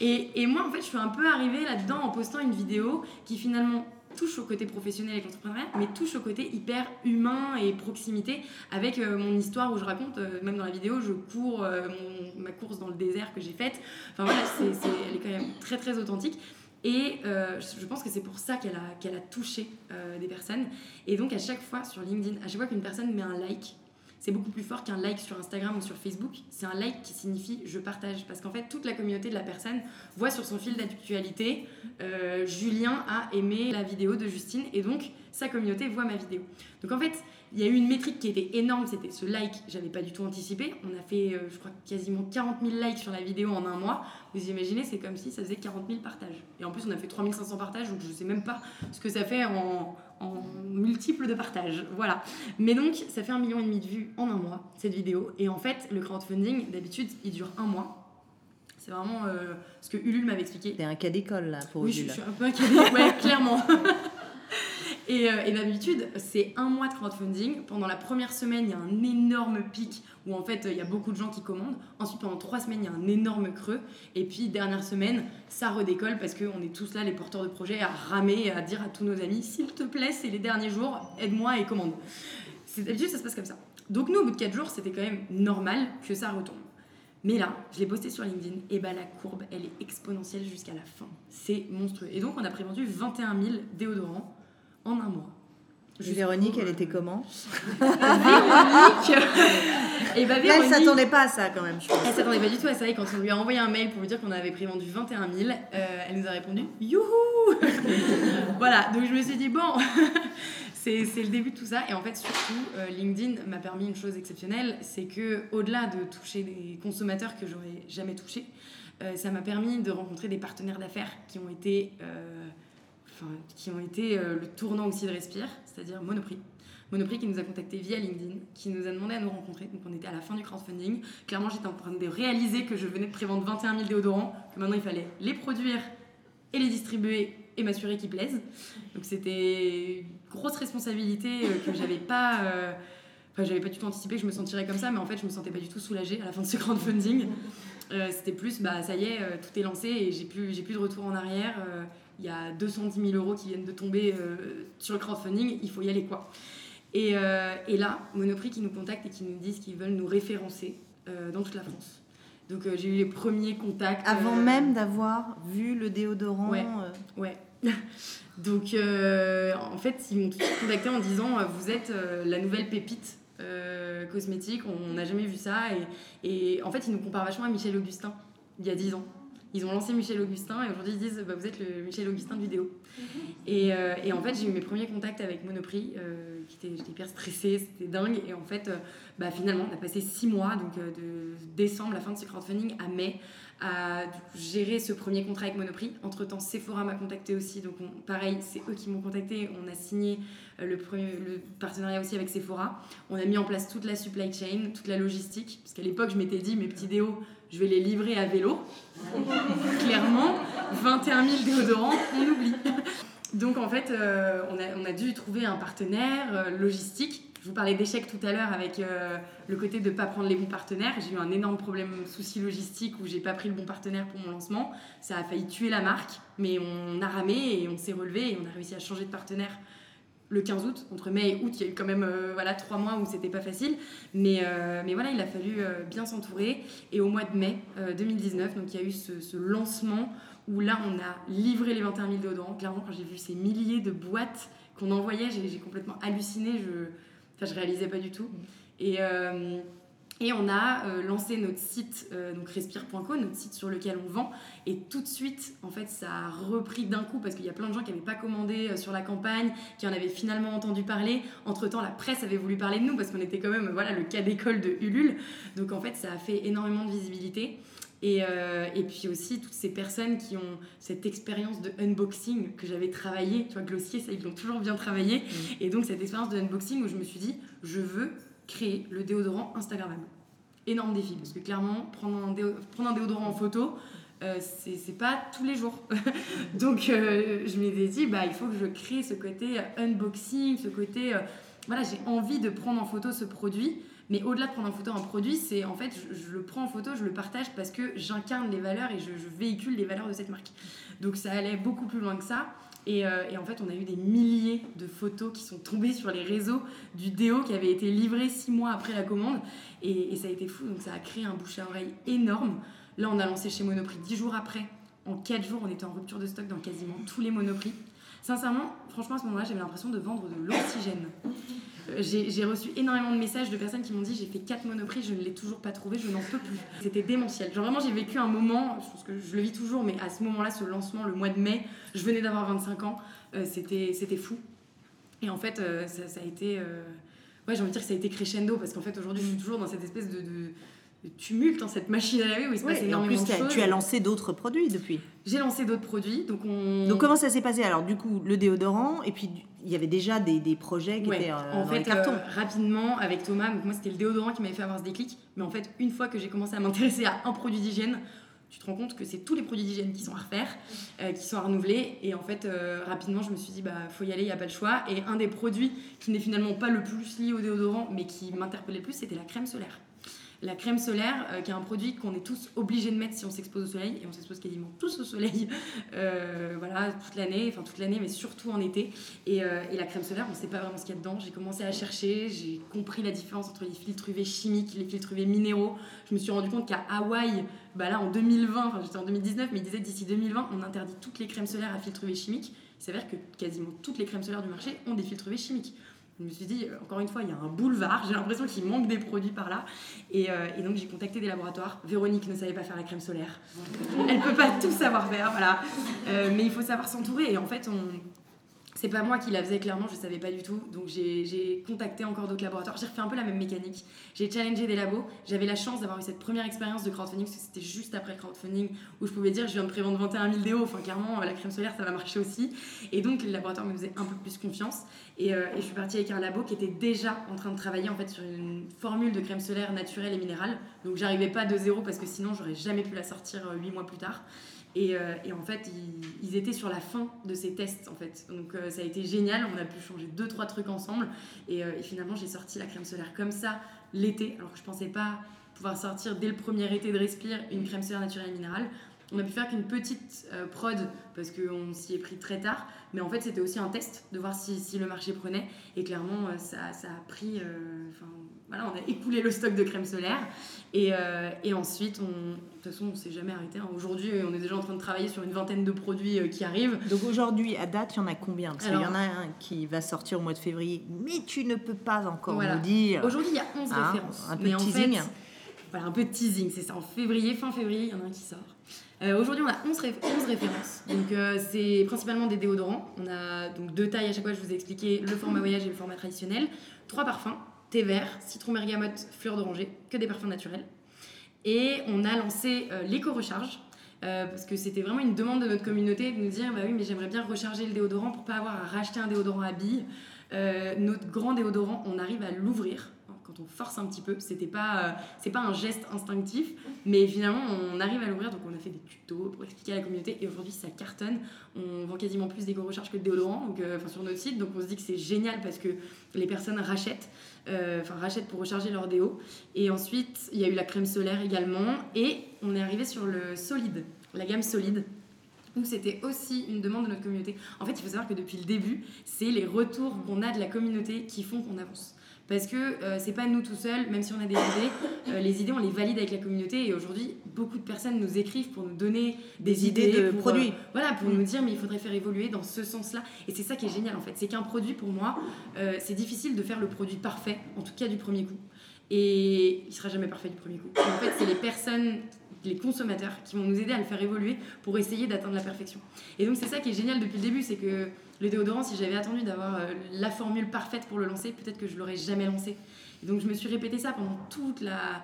Et, et moi en fait je suis un peu arrivée là-dedans en postant une vidéo qui finalement touche au côté professionnel avec l'entrepreneuriat, mais touche au côté hyper humain et proximité avec euh, mon histoire où je raconte, euh, même dans la vidéo, je cours euh, ma course dans le désert que j'ai faite. Enfin voilà, c'est, elle est quand même très très authentique. Et je pense que c'est pour ça qu'elle a, a touché des personnes. Et donc à chaque fois sur LinkedIn, à chaque fois qu'une personne met un like, c'est beaucoup plus fort qu'un like sur Instagram ou sur Facebook. C'est un like qui signifie je partage. Parce qu'en fait, toute la communauté de la personne voit sur son fil d'actualité euh, Julien a aimé la vidéo de Justine et donc sa communauté voit ma vidéo. Donc en fait, il y a eu une métrique qui était énorme, c'était ce like, j'avais pas du tout anticipé. On a fait, euh, je crois, quasiment 40 000 likes sur la vidéo en un mois. Vous imaginez, c'est comme si ça faisait 40 000 partages. Et en plus, on a fait 3500 partages, donc je sais même pas ce que ça fait en, en multiples de partages. Voilà. Mais donc, ça fait un million et demi de vues en un mois, cette vidéo. Et en fait, le crowdfunding, d'habitude, il dure un mois. C'est vraiment euh, ce que Ulule m'avait expliqué. C'était un cas d'école là pour Oui, je, suis un peu inquiète. Ouais, clairement. Et, euh, et d'habitude, c'est un mois de crowdfunding. Pendant la première semaine, il y a un énorme pic où en fait, il y a beaucoup de gens qui commandent. Ensuite, pendant trois semaines, il y a un énorme creux. Et puis, dernière semaine, ça redécolle parce qu'on est tous là, les porteurs de projets, à ramer, à dire à tous nos amis s'il te plaît, c'est les derniers jours, aide-moi et commande. C'est- D'habitude, ça se passe comme ça. Donc, nous, au bout de quatre jours, c'était quand même normal que ça retombe. Mais là, je l'ai posté sur LinkedIn, et bah la courbe, elle est exponentielle jusqu'à la fin. C'est monstrueux. Et donc, on a prévendu 21 000 déodorants en un mois. Jules Véronique, elle était comment Véronique Et bah Là, elle s'attendait pas à ça quand même, je pense. elle s'attendait pas du tout à ça. Et quand on lui a envoyé un mail pour lui dire qu'on avait prévendu 21 000, euh, elle nous a répondu Youhou Voilà, donc je me suis dit, bon, c'est c'est le début de tout ça. Et en fait, surtout, euh, LinkedIn m'a permis une chose exceptionnelle c'est que au-delà de toucher des consommateurs que j'aurais jamais touchés, euh, ça m'a permis de rencontrer des partenaires d'affaires qui ont été, euh, qui ont été euh, le tournant aussi de Respire, c'est-à-dire Monoprix. Monoprix qui nous a contacté via LinkedIn, qui nous a demandé à nous rencontrer. Donc on était à la fin du crowdfunding. Clairement, j'étais en train de réaliser que je venais de prévendre 21 000 déodorants, que maintenant il fallait les produire et les distribuer et m'assurer qu'ils plaisent. Donc c'était une grosse responsabilité euh, que j'avais pas. euh, Enfin, j'avais pas du tout anticipé que je me sentirais comme ça, mais en fait, je me sentais pas du tout soulagée à la fin de ce crowdfunding. C'était plus, bah ça y est, tout est lancé et j'ai plus, j'ai plus de retour en arrière. Il y a 210 000 euros qui viennent de tomber euh, sur le crowdfunding, il faut y aller quoi. Et, euh, et là, Monoprix qui nous contacte et qui nous disent qu'ils veulent nous référencer euh, dans toute la France. Donc j'ai eu les premiers contacts. Avant même d'avoir vu le déodorant. Ouais. Ouais. Donc, en fait, ils m'ont contacté en disant Vous êtes la nouvelle pépite cosmétique, on n'a jamais vu ça. Et, et en fait, ils nous comparent vachement à Michel Augustin, il y a 10 ans. Ils ont lancé Michel Augustin et aujourd'hui ils disent bah, vous êtes le Michel Augustin du déo. Et, euh, et en fait j'ai eu mes premiers contacts avec Monoprix, euh, qui était, j'étais hyper stressée, c'était dingue. Et en fait euh, bah, finalement on a passé six mois, donc de décembre, la fin de ce crowdfunding, à mai, à gérer ce premier contrat avec Monoprix. Entre temps Sephora m'a contacté aussi, donc on- pareil c'est eux qui m'ont contacté. On a signé le, premier, le partenariat aussi avec Sephora. On a mis en place toute la supply chain, toute la logistique, parce qu'à l'époque je m'étais dit mes petits déos je vais les livrer à vélo. Clairement, 21 000 déodorants, on oublie. Donc en fait, euh, on, a, dû trouver un partenaire euh, logistique. Je vous parlais d'échec tout à l'heure avec euh, le côté de ne pas prendre les bons partenaires. J'ai eu un énorme problème, souci logistique où j'ai pas pris le bon partenaire pour mon lancement. Ça a failli tuer la marque, mais on a ramé et on s'est relevé et on a réussi à changer de partenaire le 15 août. Entre mai et août, il y a eu quand même euh, voilà, trois mois où c'était pas facile. Mais, euh, mais voilà, il a fallu euh, bien s'entourer. Et au mois de mai euh, 2019, donc il y a eu ce, ce lancement où là, on a livré les 21 000 déodorants. Clairement, quand j'ai vu ces milliers de boîtes qu'on envoyait, j'ai complètement halluciné. Je, enfin, je réalisais pas du tout. Et, et on a euh, lancé notre site, euh, donc respire.co, notre site sur lequel on vend. Et tout de suite, en fait, ça a repris d'un coup parce qu'il y a plein de gens qui n'avaient pas commandé euh, sur la campagne, qui en avaient finalement entendu parler. Entre-temps, la presse avait voulu parler de nous parce qu'on était quand même voilà, le cas d'école de Ulule. Donc en fait, ça a fait énormément de visibilité. Et, euh, et puis aussi toutes ces personnes qui ont cette expérience de unboxing que j'avais travaillé, tu vois, Glossier, ça, ils l'ont toujours bien travaillé. Et donc cette expérience de unboxing où je me suis dit, je veux créer le déodorant Instagrammable. Énorme défi, parce que clairement, prendre un, prendre un déodorant en photo, euh, c'est pas tous les jours. Donc euh, je m'étais dit, bah, il faut que je crée ce côté euh, unboxing, ce côté... voilà, j'ai envie de prendre en photo ce produit, mais au-delà de prendre en photo un produit, c'est en fait, je, le prends en photo, je le partage parce que j'incarne les valeurs et je véhicule les valeurs de cette marque. Donc ça allait beaucoup plus loin que ça. Et, euh, et en fait, on a eu des milliers de photos qui sont tombées sur les réseaux du déo qui avait été livré six mois après la commande. Et, et ça a été fou, donc ça a créé un bouche à oreille énorme. Là, on a lancé chez Monoprix dix jours après. En quatre jours, on était en rupture de stock dans quasiment tous les Monoprix. Sincèrement, franchement, à ce moment-là, j'avais l'impression de vendre de l'oxygène. J'ai reçu énormément de messages de personnes qui m'ont dit j'ai fait 4 monoprix, je ne l'ai toujours pas trouvé, je n'en peux plus. C'était démentiel. Genre vraiment j'ai vécu un moment, je pense que je le vis toujours, mais à ce moment-là, ce lancement, le mois de mai, je venais d'avoir 25 ans, euh, c'était c'était fou. Et en fait, euh, ça, ça a été... euh, Ouais, j'ai envie de dire que ça a été crescendo, parce qu'en fait aujourd'hui je suis toujours dans cette espèce de, de- de tumulte, dans cette machine à laver où il se passe Ouais, et en énormément plus, de t'as- choses. tu as lancé d'autres produits depuis. J'ai lancé d'autres produits, donc on... Donc comment ça s'est passé? Alors du coup, le déodorant, et puis il y avait déjà des, des projets qui Ouais. étaient euh, en dans fait, les cartons. euh, rapidement, avec Thomas, donc moi c'était le déodorant qui m'avait fait avoir ce déclic. Mais en fait, une fois que j'ai commencé à m'intéresser à un produit d'hygiène, tu te rends compte que c'est tous les produits d'hygiène qui sont à refaire, euh, qui sont à renouveler. Et en fait, euh, rapidement, je me suis dit, bah faut y aller, il n'y a pas le choix. Et un des produits qui n'est finalement pas le plus lié au déodorant, mais qui m'interpellait le plus, c'était la crème solaire. La crème solaire, euh, qui est un produit qu'on est tous obligés de mettre si on s'expose au soleil, et on s'expose quasiment tous au soleil, euh, voilà, toute l'année, enfin toute l'année, mais surtout en été. Et, euh, la crème solaire, on ne sait pas vraiment ce qu'il y a dedans. J'ai commencé à chercher, j'ai compris la différence entre les filtres UV chimiques, les filtres UV minéraux. Je me suis rendu compte qu'à Hawaï, bah là en 2020, enfin j'étais en 2019, mais ils disaient d'ici 2020, on interdit toutes les crèmes solaires à filtre UV chimique. Il s'avère que quasiment toutes les crèmes solaires du marché ont des filtres UV chimiques. Je me suis dit, euh, encore une fois, il y a un boulevard, j'ai l'impression qu'il manque des produits par là. Et, euh, donc j'ai contacté des laboratoires. Véronique ne savait pas faire la crème solaire. Elle peut pas tout savoir faire, voilà. Euh, mais il faut savoir s'entourer. Et en fait, on... c'est pas moi qui la faisais clairement, je savais pas du tout. Donc j'ai contacté encore d'autres laboratoires. J'ai refait un peu la même mécanique. J'ai challengé des labos. J'avais la chance d'avoir eu cette première expérience de crowdfunding, parce que c'était juste après crowdfunding où je pouvais dire je viens de prévendre 21 000 déos. Enfin, clairement, euh, la crème solaire, ça va marcher aussi. Et donc les laboratoires me faisaient un peu plus confiance. Et, euh, et je suis partie avec un labo qui était déjà en train de travailler en fait sur une formule de crème solaire naturelle et minérale. Donc j'arrivais pas de zéro parce que sinon j'aurais jamais pu la sortir euh, huit mois plus tard. Et, euh, et en fait, ils, étaient sur la fin de ces tests en fait. Donc euh, ça a été génial. On a pu changer deux trois trucs ensemble. Et, euh, et finalement, j'ai sorti la crème solaire comme ça l'été, alors que je pensais pas pouvoir sortir dès le premier été de Respire une crème solaire naturelle minérale. On a pu faire qu'une petite euh, prod parce qu'on s'y est pris très tard. Mais en fait, c'était aussi un test de voir si, si le marché prenait. Et clairement, euh, ça, ça a pris. euh, Enfin, voilà, on a écoulé le stock de crème solaire. Et, et ensuite, on, de toute façon, on s'est jamais arrêté. hein. Aujourd'hui, on est déjà en train de travailler sur une vingtaine de produits qui arrivent. Donc aujourd'hui, à date, il y en a combien? Parce qu'il y en a un qui va sortir au mois de février, mais tu ne peux pas encore Voilà. nous dire. Aujourd'hui, il y a 11 Ah, références. un peu mais de en teasing. fait, voilà, un peu de teasing, c'est ça. En février, fin février, il y en a un qui sort. Euh, Aujourd'hui, on a 11, ré- 11 références. Donc, euh, c'est principalement des déodorants. On a donc deux tailles à chaque fois. Je vous ai expliqué le format voyage et le format traditionnel. Trois parfums thé vert, citron bergamote, fleur d'oranger, que des parfums naturels. Et on a lancé euh, l'éco-recharge. parce que c'était vraiment une demande de notre communauté de nous dire bah oui mais j'aimerais bien recharger le déodorant pour pas avoir à racheter un déodorant à billes notre grand déodorant on arrive à l'ouvrir quand on force un petit peu c'était pas euh, c'est pas un geste instinctif mais finalement on arrive à l'ouvrir donc on a fait des tutos pour expliquer à la communauté et aujourd'hui ça cartonne on vend quasiment plus d'éco-recharge que de déodorant euh, sur notre site donc on se dit que c'est génial parce que les personnes rachètent euh, enfin rachètent pour recharger leur déo et ensuite il y a eu la crème solaire également et on est arrivé sur le solide la gamme solide où c'était aussi une demande de notre communauté. En fait, il faut savoir que depuis le début, c'est les retours qu'on a de la communauté qui font qu'on avance. Parce que euh, c'est pas nous tout seuls, même si on a des idées, euh, les idées on les valide avec la communauté et aujourd'hui beaucoup de personnes nous écrivent pour nous donner des, Des idées de pour, produits. euh, voilà, pour nous dire mais il faudrait faire évoluer dans ce sens-là. Et c'est ça qui est génial en fait, c'est qu'un produit pour moi, euh, c'est difficile de faire le produit parfait, en tout cas du premier coup. Et il sera jamais parfait du premier coup. Et en fait, c'est les personnes, les consommateurs qui vont nous aider à le faire évoluer pour essayer d'atteindre la perfection. Et donc c'est ça qui est génial depuis le début, c'est que le déodorant, si j'avais attendu d'avoir euh, la formule parfaite pour le lancer, peut-être que je l'aurais jamais lancé. Et donc je me suis répété ça pendant toute la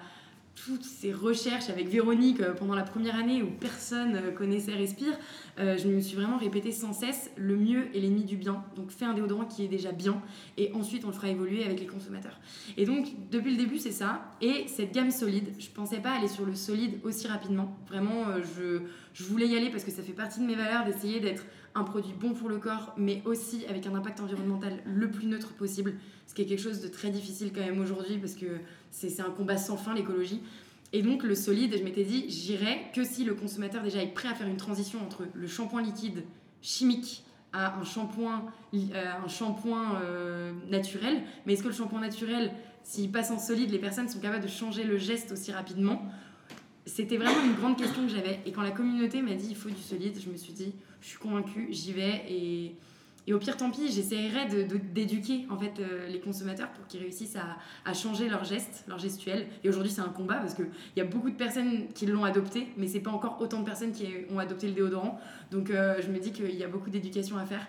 toutes ces recherches avec Véronique euh, pendant la première année où personne euh, connaissait Respire, euh, je me suis vraiment répété sans cesse le mieux est l'ennemi du bien. Donc fais un déodorant qui est déjà bien et ensuite on le fera évoluer avec les consommateurs. Et donc depuis le début c'est ça. Et cette gamme solide, je pensais pas aller sur le solide aussi rapidement. Vraiment, je, je voulais y aller parce que ça fait partie de mes valeurs d'essayer d'être un produit bon pour le corps, mais aussi avec un impact environnemental le plus neutre possible, ce qui est quelque chose de très difficile quand même aujourd'hui parce que c'est un combat sans fin l'écologie. Et donc le solide, je m'étais dit, j'irai que si le consommateur déjà est prêt à faire une transition entre le shampoing liquide chimique à un shampoing, euh, euh, naturel. Mais est-ce que le shampoing naturel, s'il passe en solide, les personnes sont capables de changer le geste aussi rapidement? C'était vraiment une grande question que j'avais. Et quand la communauté m'a dit il faut du solide, je me suis dit je suis convaincue, j'y vais. Et, et au pire, tant pis, j'essaierai d'éduquer en fait euh, les consommateurs pour qu'ils réussissent à, à changer leurs gestes, leurs gestuels. Et aujourd'hui, c'est un combat parce qu'il y a beaucoup de personnes qui l'ont adopté, mais c'est pas encore autant de personnes qui ont adopté le déodorant. Donc euh, je me dis qu'il y a beaucoup d'éducation à faire.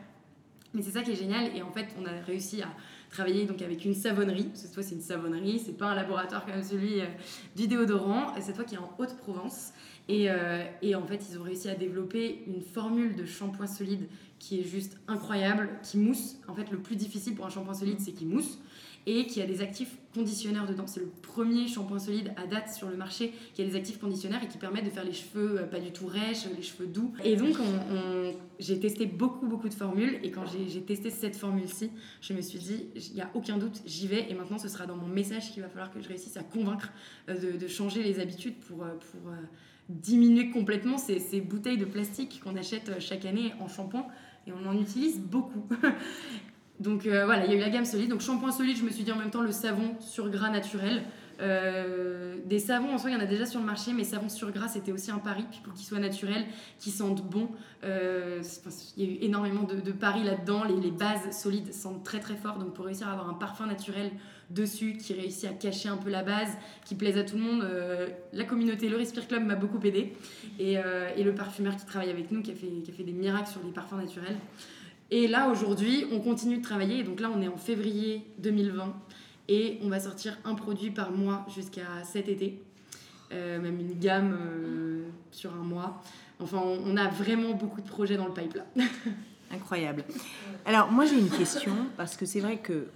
Mais c'est ça qui est génial. Et en fait, on a réussi à travailler donc avec une savonnerie. Cette fois, c'est une savonnerie. C'est pas un laboratoire comme celui euh, du déodorant. Cette fois, qui est en Haute-Provence. Et, et en fait, ils ont réussi à développer une formule de shampoing solide qui est juste incroyable, qui mousse. En fait, le plus difficile pour un shampoing solide, c'est qu'il mousse. Et qui a des actifs conditionneurs dedans. C'est le premier shampoing solide à date sur le marché qui a des actifs conditionneurs et qui permettent de faire les cheveux euh, pas du tout rêches, les cheveux doux. Et donc, on- on- j'ai testé beaucoup, beaucoup de formules. Et quand j'ai testé cette formule-ci, je me suis dit, il n'y a aucun doute, j'y vais. Et maintenant, ce sera dans mon message qu'il va falloir que je réussisse à convaincre euh, de, changer les habitudes pour, euh, euh, diminuer complètement ces, bouteilles de plastique qu'on achète euh, chaque année en shampoing. Et on en utilise beaucoup. Donc euh, voilà, il y a eu la gamme solide. Donc shampoing solide, je me suis dit en même temps le savon sur gras naturel. Euh, des savons en soi, il y en a déjà sur le marché, mais savon sur gras, c'était aussi un pari puis pour qu'ils soient naturels, qu'ils sentent bon. Euh, il y a eu énormément de, de paris là-dedans. Les, les bases solides sentent très très fort. Donc pour réussir à avoir un parfum naturel dessus qui réussit à cacher un peu la base, qui plaise à tout le monde, euh, la communauté, le Respire Club m'a beaucoup aidé. Et, euh, et le parfumeur qui travaille avec nous, qui a fait, qui a fait des miracles sur les parfums naturels. Et là, aujourd'hui, on continue de travailler. Donc là, on est en février 2020. Et on va sortir un produit par mois jusqu'à cet été. Euh, même une gamme sur un mois. Enfin, on a vraiment beaucoup de projets dans le pipe là. Incroyable. Alors, moi, j'ai une question, parce que c'est vrai que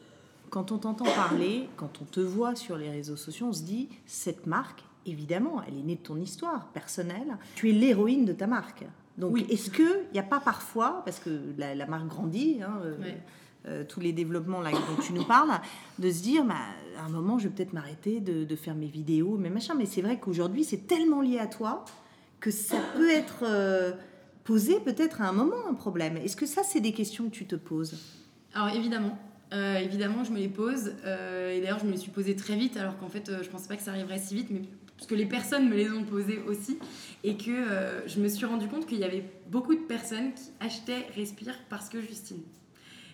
quand on t'entend parler, quand on te voit sur les réseaux sociaux, on se dit, cette marque, évidemment, elle est née de ton histoire personnelle. Tu es l'héroïne de ta marque. Donc, Oui. est-ce qu'il n'y a pas parfois, parce que la, la marque grandit, hein, euh, Ouais. euh, tous les développements là, dont tu nous parles, de se dire, bah, à un moment, je vais peut-être m'arrêter de, de faire mes vidéos, mes machins. Mais c'est vrai qu'aujourd'hui, c'est tellement lié à toi que ça peut être euh, posé peut-être à un moment un problème. Est-ce que ça, c'est des questions que tu te poses? Alors évidemment, euh, évidemment, je me les pose. euh, et d'ailleurs, je me les suis posées très vite, alors qu'en fait, euh, je pensais pas que ça arriverait si vite, mais parce que les personnes me les ont posées aussi, et que euh, je me suis rendu compte qu'il y avait beaucoup de personnes qui achetaient Respire parce que Justine.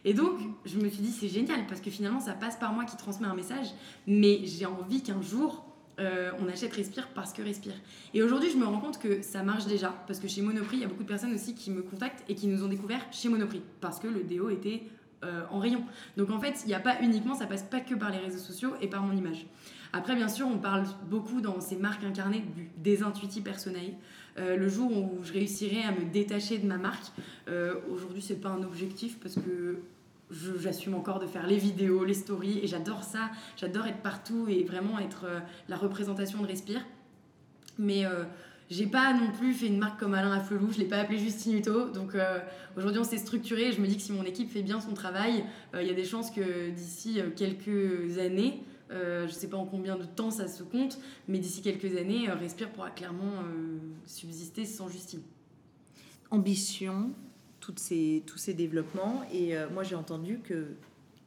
Et donc, je me suis dit, c'est génial, parce que finalement, ça passe par moi qui transmet un message, mais j'ai envie qu'un jour, on achète Respire parce que Respire. Et aujourd'hui, je me rends compte que ça marche déjà, parce que chez Monoprix, il y a beaucoup de personnes aussi qui me contactent et qui nous ont découvert chez Monoprix, parce que le déo était euh, en rayon. Donc en fait, il n'y a pas uniquement, ça passe pas que par les réseaux sociaux et par mon image. Après, bien sûr, on parle beaucoup dans ces marques incarnées du désintuitif personnel. Euh, le jour où je réussirai à me détacher de ma marque, euh, aujourd'hui, c'est pas un objectif parce que j'assume encore de faire les vidéos, les stories et j'adore ça. J'adore être partout et vraiment être euh, la représentation de Respire. Mais j'ai pas non plus fait une marque comme Alain Afflelou, je l'ai pas appelé Justine Hutto. Donc euh, aujourd'hui on s'est structuré. Je me dis que si mon équipe fait bien son travail, euh, il y a des chances que d'ici euh, quelques années, euh, je sais pas en combien de temps ça se compte, mais d'ici quelques années, Respire pourra clairement subsister sans Justine. Ambition, toutes ces, tous ces développements. Et moi, j'ai entendu que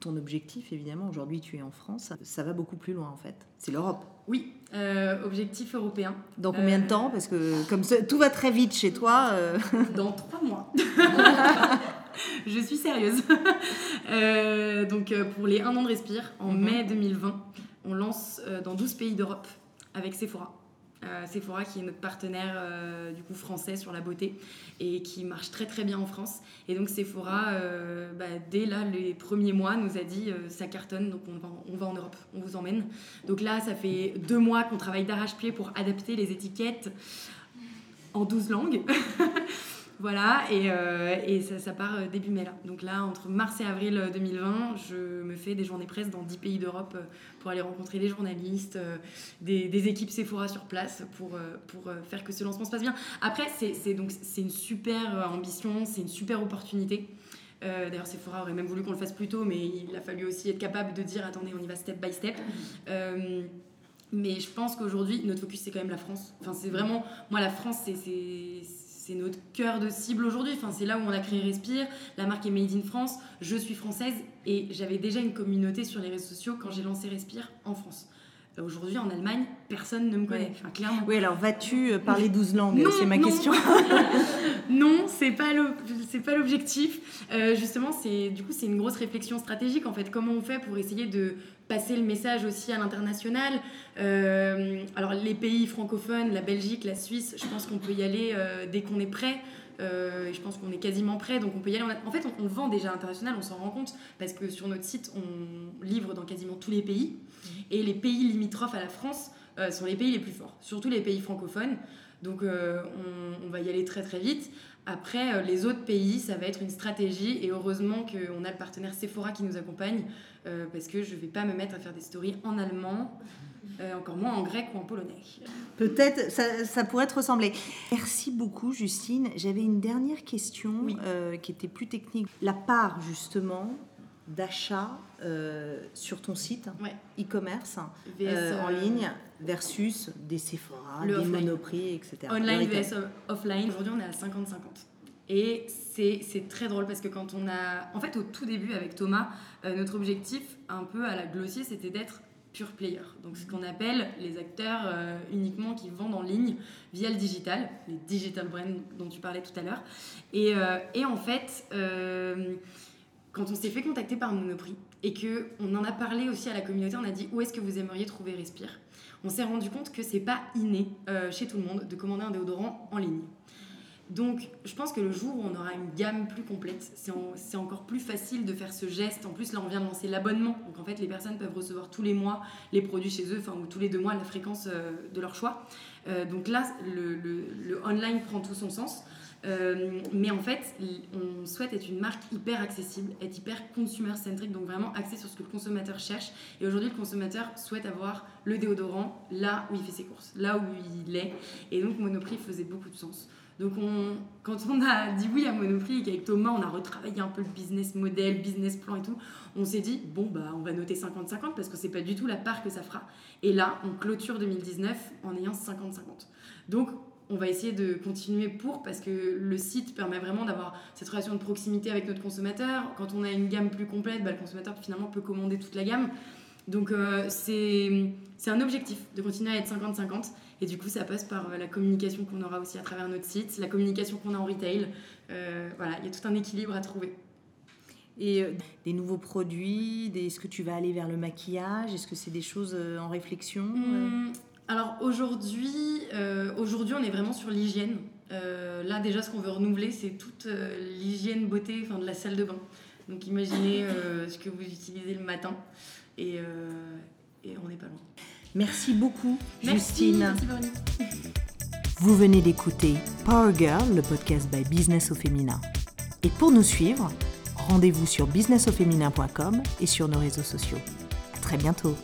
ton objectif, évidemment, aujourd'hui, tu es en France, ça va beaucoup plus loin, en fait. C'est l'Europe. Oui, euh, objectif européen. Dans combien de Euh, temps? Parce que comme ça, tout va très vite chez toi. euh, Dans trois mois. je suis sérieuse. Donc pour les 1 an de Respire, en Mhm. mai 2020, on lance dans 12 pays d'Europe avec Sephora. Euh, Sephora qui est notre partenaire euh, du coup français sur la beauté et qui marche très très bien en France. Et donc Sephora, euh, bah, dès là les premiers mois, nous a dit ça cartonne, donc on va, on va en Europe, on vous emmène. Donc là, ça fait deux mois qu'on travaille d'arrache-pied pour adapter les étiquettes en 12 langues. voilà, et, euh, et ça, ça part euh, début mai là. Donc là, entre mars et avril euh, 2020, je me fais des journées presse dans 10 pays d'Europe euh, pour aller rencontrer des journalistes, euh, des, des équipes Sephora sur place pour, euh, pour euh, faire que ce lancement se passe bien. Après, c'est donc une super euh, ambition, c'est une super opportunité. Euh, D'ailleurs, Sephora aurait même voulu qu'on le fasse plus tôt, mais il a fallu aussi être capable de dire attendez, on y va step by step. Euh, mais je pense qu'aujourd'hui, notre focus, c'est quand même la France. Enfin, c'est vraiment, moi, la France, c'est- c'est notre cœur de cible aujourd'hui. C'est là où on a créé Respire. La marque est made in France. Je suis française et j'avais déjà une communauté sur les réseaux sociaux quand j'ai lancé Respire en France. Aujourd'hui, en Allemagne, personne ne me connaît. Ouais. Enfin, clairement. Oui, alors vas-tu euh, parler 12 langues? C'est ma non. question. non, c'est pas c'est pas l'objectif. Euh, justement, c'est du coup c'est une grosse réflexion stratégique en fait. Comment on fait pour essayer de passer le message aussi à l'international? Euh, Alors les pays francophones, la Belgique, la Suisse, je pense qu'on peut y aller euh, dès qu'on est prêt. Euh, et je pense qu'on est quasiment prêt, donc on peut y aller. En fait, on, on vend déjà à l'international, on s'en rend compte, parce que sur notre site, on livre dans quasiment tous les pays. Et les pays limitrophes à la France euh, sont les pays les plus forts, surtout les pays francophones. Donc euh, on, on va y aller très très vite. Après, les autres pays, ça va être une stratégie. Et heureusement qu'on a le partenaire Sephora qui nous accompagne, parce que je ne vais pas me mettre à faire des stories en allemand, euh, encore moins en grec ou en polonais. Peut-être, ça, ça pourrait te ressembler. Merci beaucoup, Justine. J'avais une dernière question Oui. euh, qui était plus technique. La part, justement, d'achat euh, sur ton site e-commerce en ligne versus des Sephora, Le des offline. Monoprix, etc. Online vs offline. Aujourd'hui, on est à 50-50. Et c'est c'est très drôle parce que quand on a. En fait, au tout début avec Thomas, euh, notre objectif, un peu à la Glossier, c'était d'être pure player. Donc, ce qu'on appelle les acteurs euh, uniquement qui vendent en ligne via le digital, les digital brands dont tu parlais tout à l'heure. Et, euh, et en fait, euh, quand on s'est fait contacter par Monoprix et que on en a parlé aussi à la communauté, on a dit où est-ce que vous aimeriez trouver Respire? On s'est rendu compte que c'est pas inné chez tout le monde de commander un déodorant en ligne. Donc, je pense que le jour où on aura une gamme plus complète, c'est en- c'est encore plus facile de faire ce geste. En plus, là, on vient de lancer l'abonnement. Donc, en fait, les personnes peuvent recevoir tous les mois les produits chez eux, enfin, ou tous les deux mois, la fréquence euh, de leur choix. Euh, donc là, le, online prend tout son sens. Euh, mais en fait, on souhaite être une marque hyper accessible, être hyper consumer-centric, donc vraiment axée sur ce que le consommateur cherche. Et aujourd'hui, le consommateur souhaite avoir le déodorant là où il fait ses courses, là où il est. Et donc, Monoprix faisait beaucoup de sens. Donc, on, quand on a dit oui à Monoprix et qu'avec Thomas, on a retravaillé un peu le business model, business plan et tout, on s'est dit, bon, bah, on va noter 50-50 parce que c'est pas du tout la part que ça fera. Et là, on clôture 2019 en ayant 50-50. Donc, on va essayer de continuer pour parce que le site permet vraiment d'avoir cette relation de proximité avec notre consommateur. Quand on a une gamme plus complète, bah, le consommateur finalement peut commander toute la gamme. Donc euh, c'est un objectif de continuer à être 50-50 et du coup ça passe par euh, la communication qu'on aura aussi à travers notre site, la communication qu'on a en retail. Euh, voilà, il y a tout un équilibre à trouver. Et euh, des nouveaux produits, est-ce que tu vas aller vers le maquillage? Est-ce que c'est des choses euh, en réflexion? Hum, Alors aujourd'hui, aujourd'hui, on est vraiment sur l'hygiène. Là, déjà, ce qu'on veut renouveler, c'est toute l'hygiène beauté enfin, de la salle de bain. Donc imaginez ce que vous utilisez le matin et, euh, et on n'est pas loin. Merci beaucoup, Merci, Justine. merci. Vous venez d'écouter Power Girl, le podcast by Business au féminin. Et pour nous suivre, rendez-vous sur businessauféminin.com et sur nos réseaux sociaux. À très bientôt.